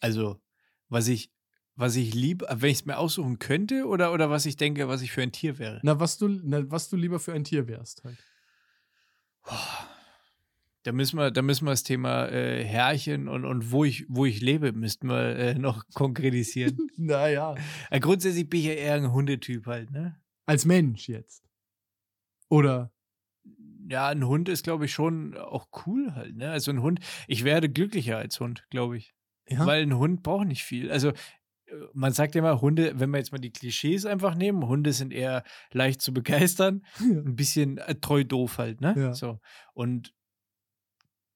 Also, was ich, was ich liebe, wenn ich es mir aussuchen könnte oder, oder was ich denke, was ich für ein Tier wäre. Na, was du, na, was du lieber für ein Tier wärst halt. Boah. Da müssen wir, da müssen wir das Thema äh, Herrchen und, und wo ich, wo ich lebe, müssten wir äh, noch konkretisieren. Naja. äh, grundsätzlich bin ich ja eher ein Hundetyp halt, ne? Als Mensch jetzt. Oder Ja, ein Hund ist, glaube ich, schon auch cool halt, ne? Also ein Hund, ich werde glücklicher als Hund, glaube ich. ja, Weil ein Hund braucht nicht viel. Also äh, man sagt ja immer, Hunde, wenn wir jetzt mal die Klischees einfach nehmen, Hunde sind eher leicht zu begeistern, ein bisschen äh, treu doof halt, ne? Ja. So. Und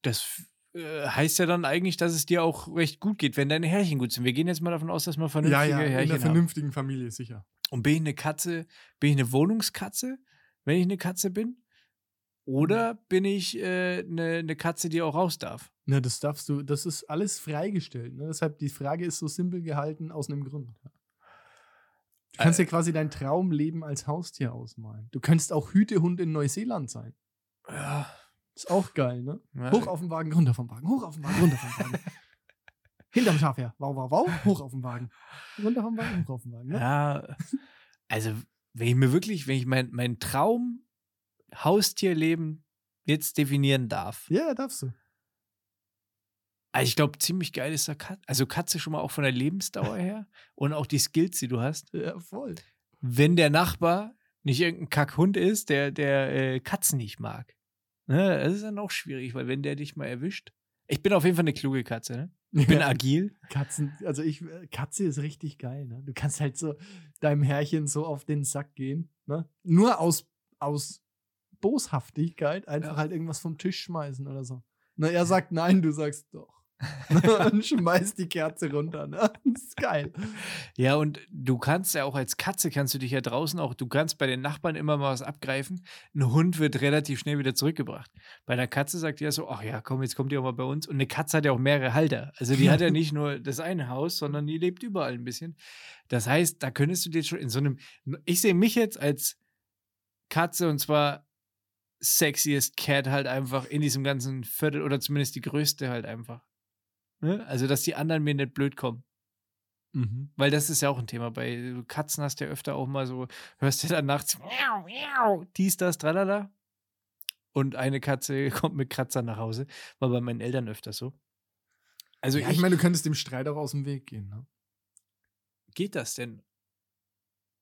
das äh, heißt ja dann eigentlich, dass es dir auch recht gut geht, wenn deine Härchen gut sind. Wir gehen jetzt mal davon aus, dass ja, vernünftige ja, in Härchen einer haben. vernünftigen Familie sicher. Und bin ich eine Katze, bin ich eine Wohnungskatze, wenn ich eine Katze bin? Oder Mhm. bin ich äh, eine, eine Katze, die auch raus darf? Na, das darfst du, das ist alles freigestellt. Ne? Deshalb die Frage ist so simpel gehalten aus einem Grund. Du kannst Äh. ja quasi dein Traumleben als Haustier ausmalen. Du könntest auch Hütehund in Neuseeland sein. Ja. Ist auch geil, ne? ja. Hoch auf den Wagen, runter vom Wagen, hoch auf den Wagen, runter vom Wagen. Hinterm Schaf her. Wow, wow, wow, hoch auf den Wagen. Runter vom Wagen, hoch auf den Wagen. Ne? Ja, also wenn ich mir wirklich, wenn ich mein, mein Traum Haustierleben jetzt definieren darf. Ja, darfst du. Also ich glaube, ziemlich geil ist da Katze. Also Katze schon mal auch von der Lebensdauer her und auch die Skills, die du hast. Ja, voll. Wenn der Nachbar nicht irgendein Kackhund ist, der, der äh, Katzen nicht mag. Ne, das ist dann auch schwierig, weil wenn der dich mal erwischt. Ich bin auf jeden Fall eine kluge Katze, ne? Ich bin agil. Katzen, also ich, äh, Katze ist richtig geil, ne? Du kannst halt so deinem Herrchen so auf den Sack gehen, ne? Nur aus, aus Boshaftigkeit einfach Ja. halt irgendwas vom Tisch schmeißen oder so. Na, er sagt nein, du sagst doch. Dann schmeißt die Kerze runter, ne? Das ist geil. Ja, und du kannst ja auch als Katze, kannst du dich ja draußen auch, du kannst bei den Nachbarn immer mal was abgreifen. Ein Hund wird relativ schnell wieder zurückgebracht. Bei einer Katze sagt die ja so, ach ja, komm, jetzt kommt die auch mal bei uns. Und eine Katze hat ja auch mehrere Halter. Also die hat ja nicht nur das eine Haus, sondern die lebt überall ein bisschen. Das heißt, da könntest du dir schon in so einem, ich sehe mich jetzt als Katze und zwar sexiest Cat halt einfach in diesem ganzen Viertel oder zumindest die größte halt einfach. Ne? Also, dass die anderen mir nicht blöd kommen. Mhm. Weil das ist ja auch ein Thema. Bei Katzen hast du ja öfter auch mal so, hörst du dann nachts, miau, miau, dies, das, tralala. Und eine Katze kommt mit Kratzer nach Hause. War bei meinen Eltern öfter so. Also ja, ich, ich meine, du könntest dem Streit auch aus dem Weg gehen. Ne? geht das denn?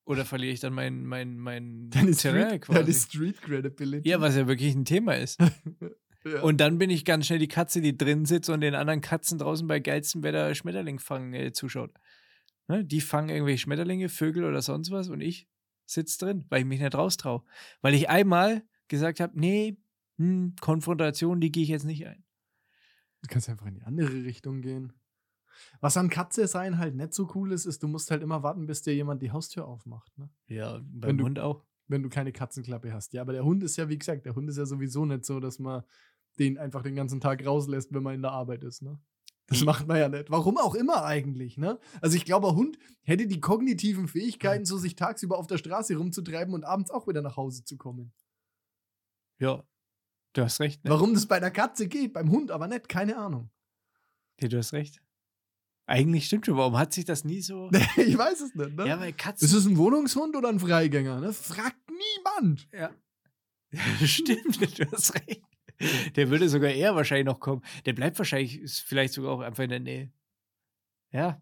Oder verliere ich dann mein, mein, mein Deine Terrain Street, quasi? deine Street Credibility. Ja, was ja wirklich ein Thema ist. Ja. Und dann bin ich ganz schnell die Katze, die drin sitzt und den anderen Katzen draußen bei geilstem Wetter Schmetterling fangen äh, zuschaut. Ne? Die fangen irgendwelche Schmetterlinge, Vögel oder sonst was und ich sitze drin, weil ich mich nicht raustraue. Weil ich einmal gesagt habe, nee, hm, Konfrontation, die gehe ich jetzt nicht ein. Du kannst einfach in die andere Richtung gehen. Was an Katze sein halt nicht so cool ist, ist, du musst halt immer warten, bis dir jemand die Haustür aufmacht. Ne? Ja, Wenn beim du- Hund auch. Wenn du keine Katzenklappe hast. Ja, aber der Hund ist ja, wie gesagt, der Hund ist ja sowieso nicht so, dass man den einfach den ganzen Tag rauslässt, wenn man in der Arbeit ist. Ne? Das macht man ja nicht. Warum auch immer eigentlich, ne? Also ich glaube, ein Hund hätte die kognitiven Fähigkeiten, so sich tagsüber auf der Straße rumzutreiben und abends auch wieder nach Hause zu kommen. Ja, du hast recht. Ne? Warum das bei der Katze geht, beim Hund aber nicht, keine Ahnung. Ja, du hast recht. Eigentlich stimmt schon. Warum hat sich das nie so. ich weiß es nicht, ne? ja, weil Katzen. ist es ein Wohnungshund oder ein Freigänger, ne? Fragt niemand. Ja. Stimmt, du hast recht. Der würde sogar eher wahrscheinlich noch kommen. Der bleibt wahrscheinlich, ist vielleicht sogar auch einfach in der Nähe. Ja.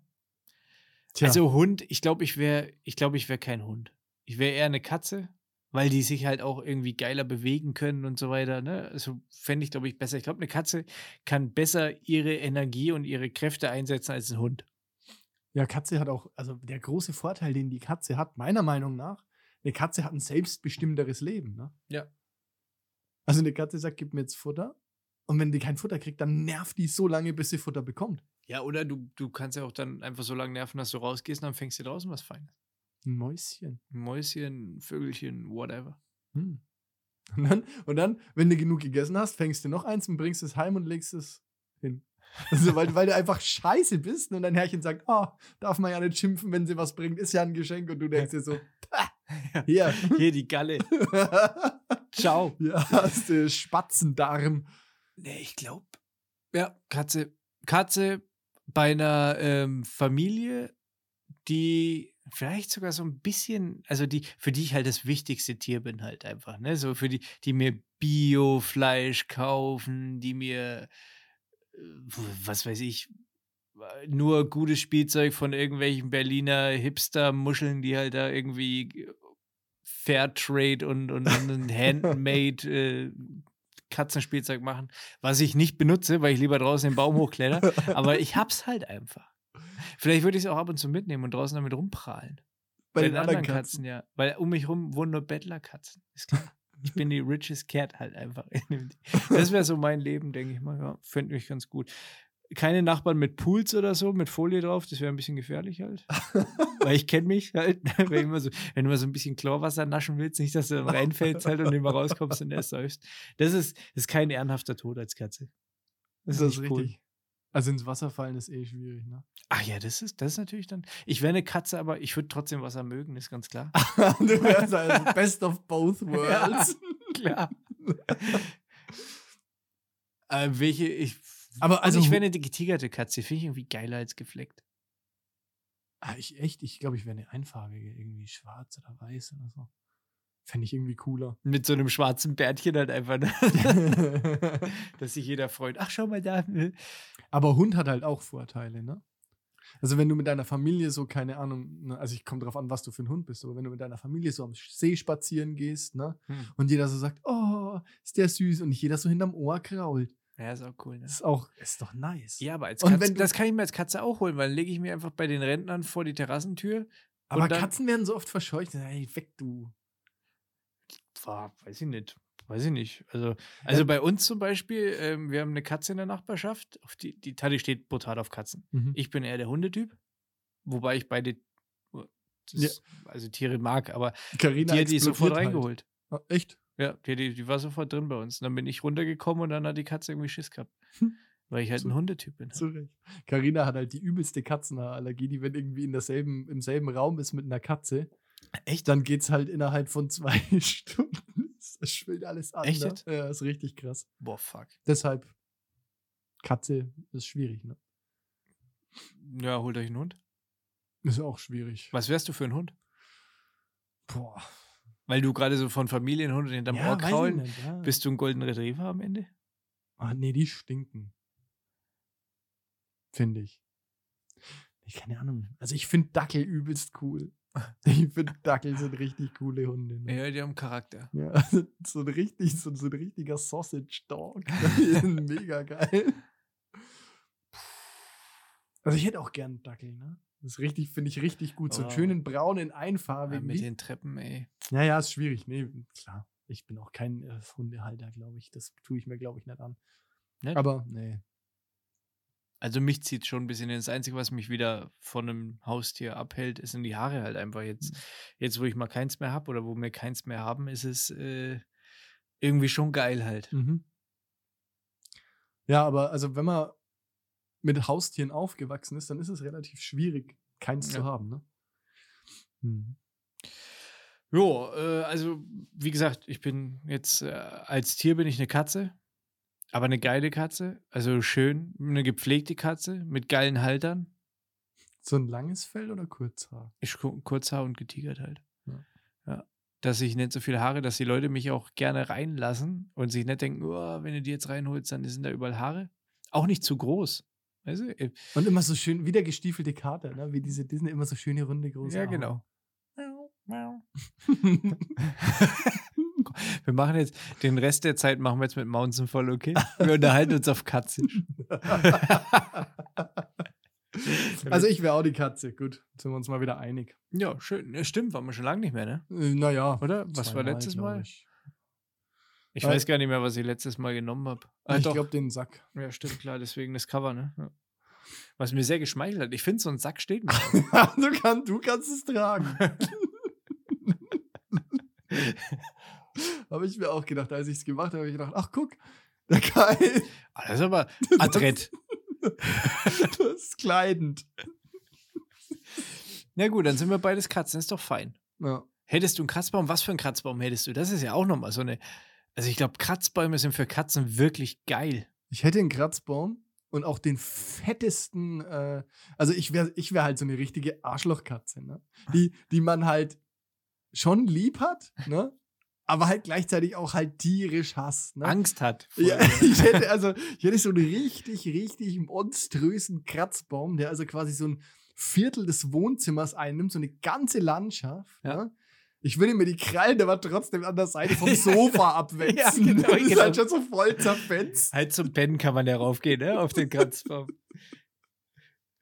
Tja. Also Hund, ich glaube, ich wäre, ich glaube, ich wäre kein Hund. Ich wäre eher eine Katze, weil die sich halt auch irgendwie geiler bewegen können und so weiter. Ne? Also fände ich, glaube ich, besser. Ich glaube, eine Katze kann besser ihre Energie und ihre Kräfte einsetzen als ein Hund. Ja, Katze hat auch, also der große Vorteil, den die Katze hat, meiner Meinung nach, eine Katze hat ein selbstbestimmteres Leben, ne? Ja. Also eine Katze sagt, gib mir jetzt Futter. Und wenn die kein Futter kriegt, dann nervt die so lange, bis sie Futter bekommt. Ja, oder du, du kannst ja auch dann einfach so lange nerven, dass du rausgehst und dann fängst du draußen was Feines. Ein Mäuschen. Ein Mäuschen, Vögelchen, whatever. Hm. Und dann, und dann, wenn du genug gegessen hast, fängst du noch eins und bringst es heim und legst es hin. Also, weil, weil du einfach scheiße bist und dein Herrchen sagt, oh, darf man ja nicht schimpfen, wenn sie was bringt, ist ja ein Geschenk und du denkst dir so, "Pah, hier. Hier die Galle. Ciao. ja, hast du Spatzendarm. Nee, ich glaube. Ja, Katze. Katze bei einer ähm, Familie, die vielleicht sogar so ein bisschen, also die, für die ich halt das wichtigste Tier bin, halt einfach, ne? So für die, die mir Bio-Fleisch kaufen, die mir, äh, was weiß ich, nur gutes Spielzeug von irgendwelchen Berliner Hipster-Muscheln, die halt da irgendwie Fairtrade und, und, und Handmade äh, Katzenspielzeug machen, was ich nicht benutze, weil ich lieber draußen den Baum hochkletter. Aber ich hab's halt einfach. Vielleicht würde ich es auch ab und zu mitnehmen und draußen damit rumprahlen. Bei den anderen Katzen. ja. Weil um mich rum wohnen nur Bettlerkatzen. Ist klar. Ich bin die richest cat halt einfach. Das wäre so mein Leben, denke ich mal. Ja, Fände ich ganz gut. Keine Nachbarn mit Pools oder so, mit Folie drauf, das wäre ein bisschen gefährlich halt. Weil ich kenne mich halt. Wenn, immer so, wenn du mal so ein bisschen Chlorwasser naschen willst, nicht, dass du dann reinfällst halt und immer rauskommst und erst säufst. Das ist, das ist kein ehrenhafter Tod als Katze. Das ist nicht cool. richtig. Also ins Wasser fallen ist eh schwierig, ne? Ach ja, das ist, das ist natürlich dann. Ich wäre eine Katze, aber ich würde trotzdem Wasser mögen, ist ganz klar. du wärst also best of both worlds. klar. äh, welche, ich. Aber also ich wäre eine getigerte Katze, finde ich irgendwie geiler als gefleckt. Ah, ich echt, ich glaube, ich wäre eine einfarbige, irgendwie schwarz oder weiß oder so. Fände ich irgendwie cooler. Mit so einem schwarzen Bärtchen halt einfach, ne? dass sich jeder freut. Ach, schau mal da. Aber Hund hat halt auch Vorteile, ne? Also wenn du mit deiner Familie so, keine Ahnung, ne, also ich komme drauf an, was du für ein Hund bist, aber wenn du mit deiner Familie so am See spazieren gehst, ne? Hm. Und jeder so sagt, oh, ist der süß und nicht jeder so hinterm Ohr krault. Ja, ist auch cool, ne? Ist auch, ist doch nice. Ja, aber als Und Katze, wenn du- das kann ich mir als Katze auch holen, weil dann lege ich mir einfach bei den Rentnern vor die Terrassentür. aber und dann- Katzen werden so oft verscheucht. Ey, weg du. Weiß ich nicht. Weiß ich nicht. Also, also bei uns zum Beispiel, ähm, wir haben eine Katze in der Nachbarschaft. Auf die, die Tati steht brutal auf Katzen. Mhm. Ich bin eher der Hundetyp, wobei ich beide das, also Tiere mag, aber Carina die hat die sofort halt. reingeholt. Ah, Echt? Ja, die, die, die war sofort drin bei uns. Und dann bin ich runtergekommen und dann hat die Katze irgendwie Schiss gehabt. Weil ich halt So- ein Hundetyp bin. Zu Recht. Carina hat halt die übelste Katzenallergie, die wenn irgendwie in derselben, im selben Raum ist mit einer Katze, Echt? dann geht's halt innerhalb von zwei Stunden. Das schwillt alles an. Echt ne? Ja, ist richtig krass. Boah, fuck. Deshalb, Katze ist schwierig, ne? Ja, holt euch einen Hund. Ist auch schwierig. Was wärst du für ein Hund? Boah. Weil du gerade so von Familienhund hinterm Ohr weiß ich kraulen. nicht, ja. Bist du ein Golden Retriever am Ende? Ah, nee, die stinken. Finde ich. Ich keine Ahnung. Also ich finde Dackel übelst cool. Ich finde Dackel sind richtig coole Hunde. Ne? Ja, die haben Charakter. Ja, also so ein richtig, so, so ein richtiger Sausage Dog. Die sind mega geil. Also ich hätte auch gern Dackel, ne? Das ist richtig, finde ich richtig gut. So einen Oh. schönen braunen, Ja, einfarbigen. mit Wie- den Treppen, ey. Ja, ja, ist schwierig. Nee, klar. Ich bin auch kein äh, Hundehalter, glaube ich. Das tue ich mir, glaube ich, nicht an. Nicht? Aber nee. Also mich zieht schon ein bisschen. Das Einzige, was mich wieder von einem Haustier abhält, ist sind die Haare halt einfach jetzt. Jetzt, wo ich mal keins mehr habe oder wo wir keins mehr haben, ist es äh, irgendwie schon geil halt. Mhm. Ja, aber also wenn man mit Haustieren aufgewachsen ist, dann ist es relativ schwierig, keins Ja. zu haben, ne? Mhm. Jo, äh, also wie gesagt, ich bin jetzt äh, als Tier bin ich eine Katze, aber eine geile Katze, also schön, eine gepflegte Katze mit geilen Haltern. So ein langes Fell oder Kurzhaar? Ich ku- Kurzhaar und getigert halt. Ja. Ja. Dass ich nicht so viele Haare, dass die Leute mich auch gerne reinlassen und sich nicht denken, oh, wenn du die jetzt reinholst, dann sind da überall Haare. Auch nicht zu groß. Weißt du? Äh, Und immer so schön, wie der gestiefelte Kater, ne? Wie diese Disney, immer so schöne, runde, große Ja, Augen. genau. Wir machen jetzt den Rest der Zeit machen wir jetzt mit Mountain voll, okay? Wir unterhalten uns auf Katzisch. also ich wäre auch die Katze. Gut, sind wir uns mal wieder einig. Ja, schön. Stimmt, waren wir schon lange nicht mehr, ne? Äh, naja. Oder? Was war letztes Mal? Ich, Ich weiß gar nicht mehr, was ich letztes Mal genommen habe. Ah, ich doch. glaube, den Sack. Ja, stimmt, klar, deswegen das Cover, ne? Ja. Was mir sehr geschmeichelt hat. Ich finde, so ein Sack steht mir. du, kann, du kannst es tragen. habe ich mir auch gedacht, als ich es gemacht habe, habe ich gedacht, ach guck, der Kai, Ah, das ist aber adrett. das ist kleidend. Na gut, dann sind wir beides Katzen, ist doch fein. Ja. Hättest du einen Kratzbaum? Was für einen Kratzbaum hättest du? Das ist ja auch nochmal so eine. Also ich glaube, Kratzbäume sind für Katzen wirklich geil. Ich hätte einen Kratzbaum und auch den fettesten, äh, also ich wäre ich wär halt so eine richtige Arschlochkatze, ne? Die, die man halt schon lieb hat, ne? Aber halt gleichzeitig auch halt tierisch hasst, ne? Angst hat. Ja, ich hätte also, ich hätte so einen richtig, richtig monströsen Kratzbaum, der also quasi so ein Viertel des Wohnzimmers einnimmt, so eine ganze Landschaft. Ja. Ne? Ich würde mir die Krallen aber trotzdem an der Seite vom Sofa abwetzen. Ja, genau, das ist genau. halt schon so voll zerfetzt. Halt zum Pennen kann man ja raufgehen, ne? Auf den Kratzbaum.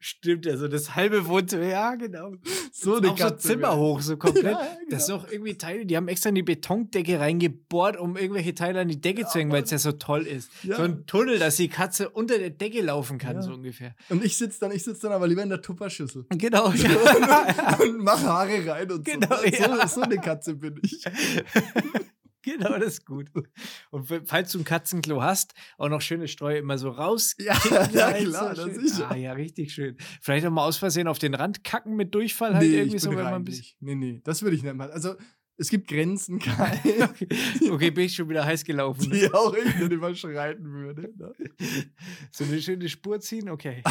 Stimmt, also das halbe Wohnzimmer, ja, genau. So Auch eine so Katze Zimmer wäre- hoch, so komplett. Ja, ja, Das sind genau. auch irgendwie Teile, die haben extra in die Betondecke reingebohrt, um irgendwelche Teile an die Decke zu hängen, weil es ja so toll ist. Ja. So ein Tunnel, dass die Katze unter der Decke laufen kann, Ja. so ungefähr. Und ich sitze dann, ich sitz dann aber lieber in der Tupperschüssel. Genau. und, und mach Haare rein und Genau, so. ja. so. So eine Katze bin ich. genau, das ist gut. Und falls du ein Katzenklo hast, auch noch schöne Streu immer so raus. Ja, ja klar, das ist Ah, ja, richtig schön. Vielleicht auch mal aus Versehen auf den Rand kacken mit Durchfall halt nee, irgendwie so, wenn man ein bisschen. Nee, nee, das würde ich nicht machen. Also, es gibt Grenzen, Kai. Okay. okay, bin ich schon wieder heiß gelaufen. Ne? die auch ich nicht überschreiten würde. Ne? So eine schöne Spur ziehen, okay.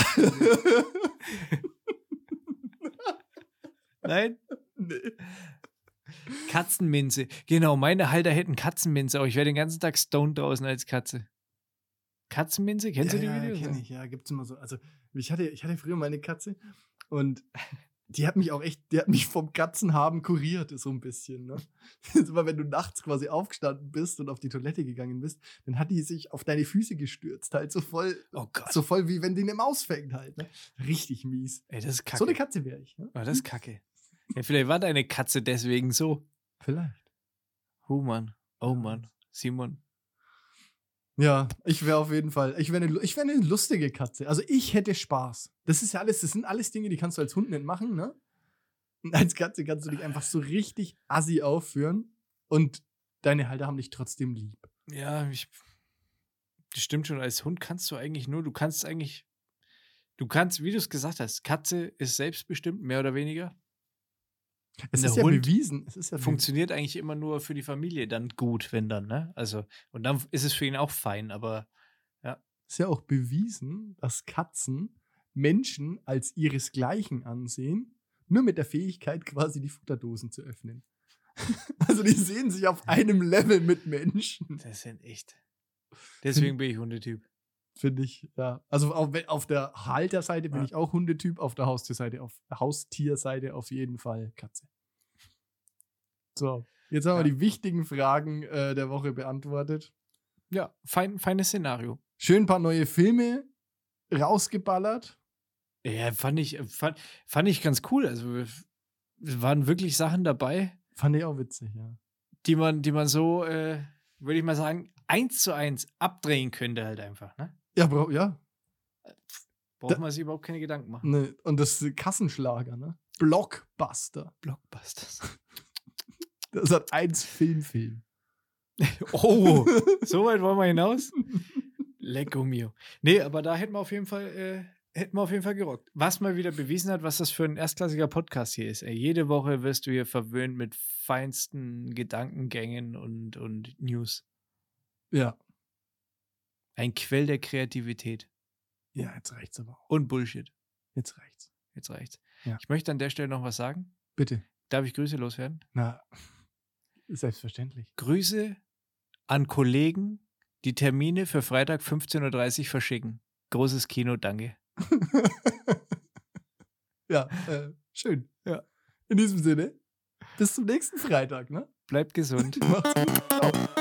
Nein? nee. Katzenminze. Genau, meine Halter hätten Katzenminze, aber ich wäre den ganzen Tag stoned draußen als Katze. Katzenminze? Kennst ja, du die ja, Videos? kenn ich, ja, gibt's immer so. Also, ich hatte, ich hatte früher meine Katze und die hat mich auch echt, die hat mich vom Katzenhaben kuriert, so ein bisschen. Ne? Immer wenn du nachts quasi aufgestanden bist und auf die Toilette gegangen bist, dann hat die sich auf deine Füße gestürzt, halt so voll, Oh so voll wie wenn die eine Maus fängt halt. Ne? Richtig mies. Ey, das ist kacke. So eine Katze wäre ich. Ne? oh, das ist kacke. Ja, vielleicht war deine Katze deswegen so. Vielleicht. Oh Mann. Oh Mann. Simon. Ja, ich wäre auf jeden Fall, ich wäre eine, ich wär eine lustige Katze. Also ich hätte Spaß. Das ist ja alles, das sind alles Dinge, die kannst du als Hund nicht machen, ne? Und als Katze kannst du dich einfach so richtig assi aufführen und deine Halter haben dich trotzdem lieb. Ja, ich. Das stimmt schon. Als Hund kannst du eigentlich nur, du kannst eigentlich. Du kannst, wie du es gesagt hast, Katze ist selbstbestimmt, mehr oder weniger. Es ist ja Hund bewiesen. Es ist ja Funktioniert eigentlich immer nur für die Familie dann gut, wenn dann, ne? Also, und dann ist es für ihn auch fein, aber ist ja auch bewiesen, dass Katzen Menschen als ihresgleichen ansehen, Nur mit der Fähigkeit, quasi die Futterdosen zu öffnen. Also die sehen sich auf einem Level mit Menschen. Das sind echt. Deswegen bin ich Hundetyp. Finde ich, ja. Also auf, auf der Halterseite bin Ja. ich auch Hundetyp, auf der Haustierseite, auf der Haustierseite auf jeden Fall Katze. So, jetzt haben wir Ja. die wichtigen Fragen äh, der Woche beantwortet. Ja, fein, feines Szenario. Schön ein paar neue Filme rausgeballert. Ja, fand ich, fand, fand ich ganz cool. Also waren wirklich Sachen dabei, Fand ich auch witzig, ja. die man, die man so, äh, würde ich mal sagen, eins zu eins abdrehen könnte halt einfach. Ne? Ja, bra ja. Braucht Da- man sich überhaupt keine Gedanken machen. Ne, und das ist Kassenschlager, ne? Blockbuster. Blockbusters. Das hat eins Filmfilm. Oh, so weit wollen wir hinaus? Lecco mio. Nee, aber da hätten wir auf jeden Fall, äh, hätten wir auf jeden Fall gerockt. Was mal wieder bewiesen hat, was das für ein erstklassiger Podcast hier ist. Ey, jede Woche wirst du hier verwöhnt mit feinsten Gedankengängen und, und News. Ja. Ein Quell der Kreativität. Ja, jetzt reicht's aber auch. Und Bullshit. Jetzt reicht's. Jetzt reicht's. Ja. Ich möchte an der Stelle noch was sagen. Bitte. Darf ich Grüße loswerden? Na, selbstverständlich. Grüße an Kollegen, die Termine für Freitag 15.30 Uhr verschicken. Großes Kino, danke. ja, äh, schön. Ja. In diesem Sinne, bis zum nächsten Freitag, ne? Bleibt gesund. Macht's gut. Ciao.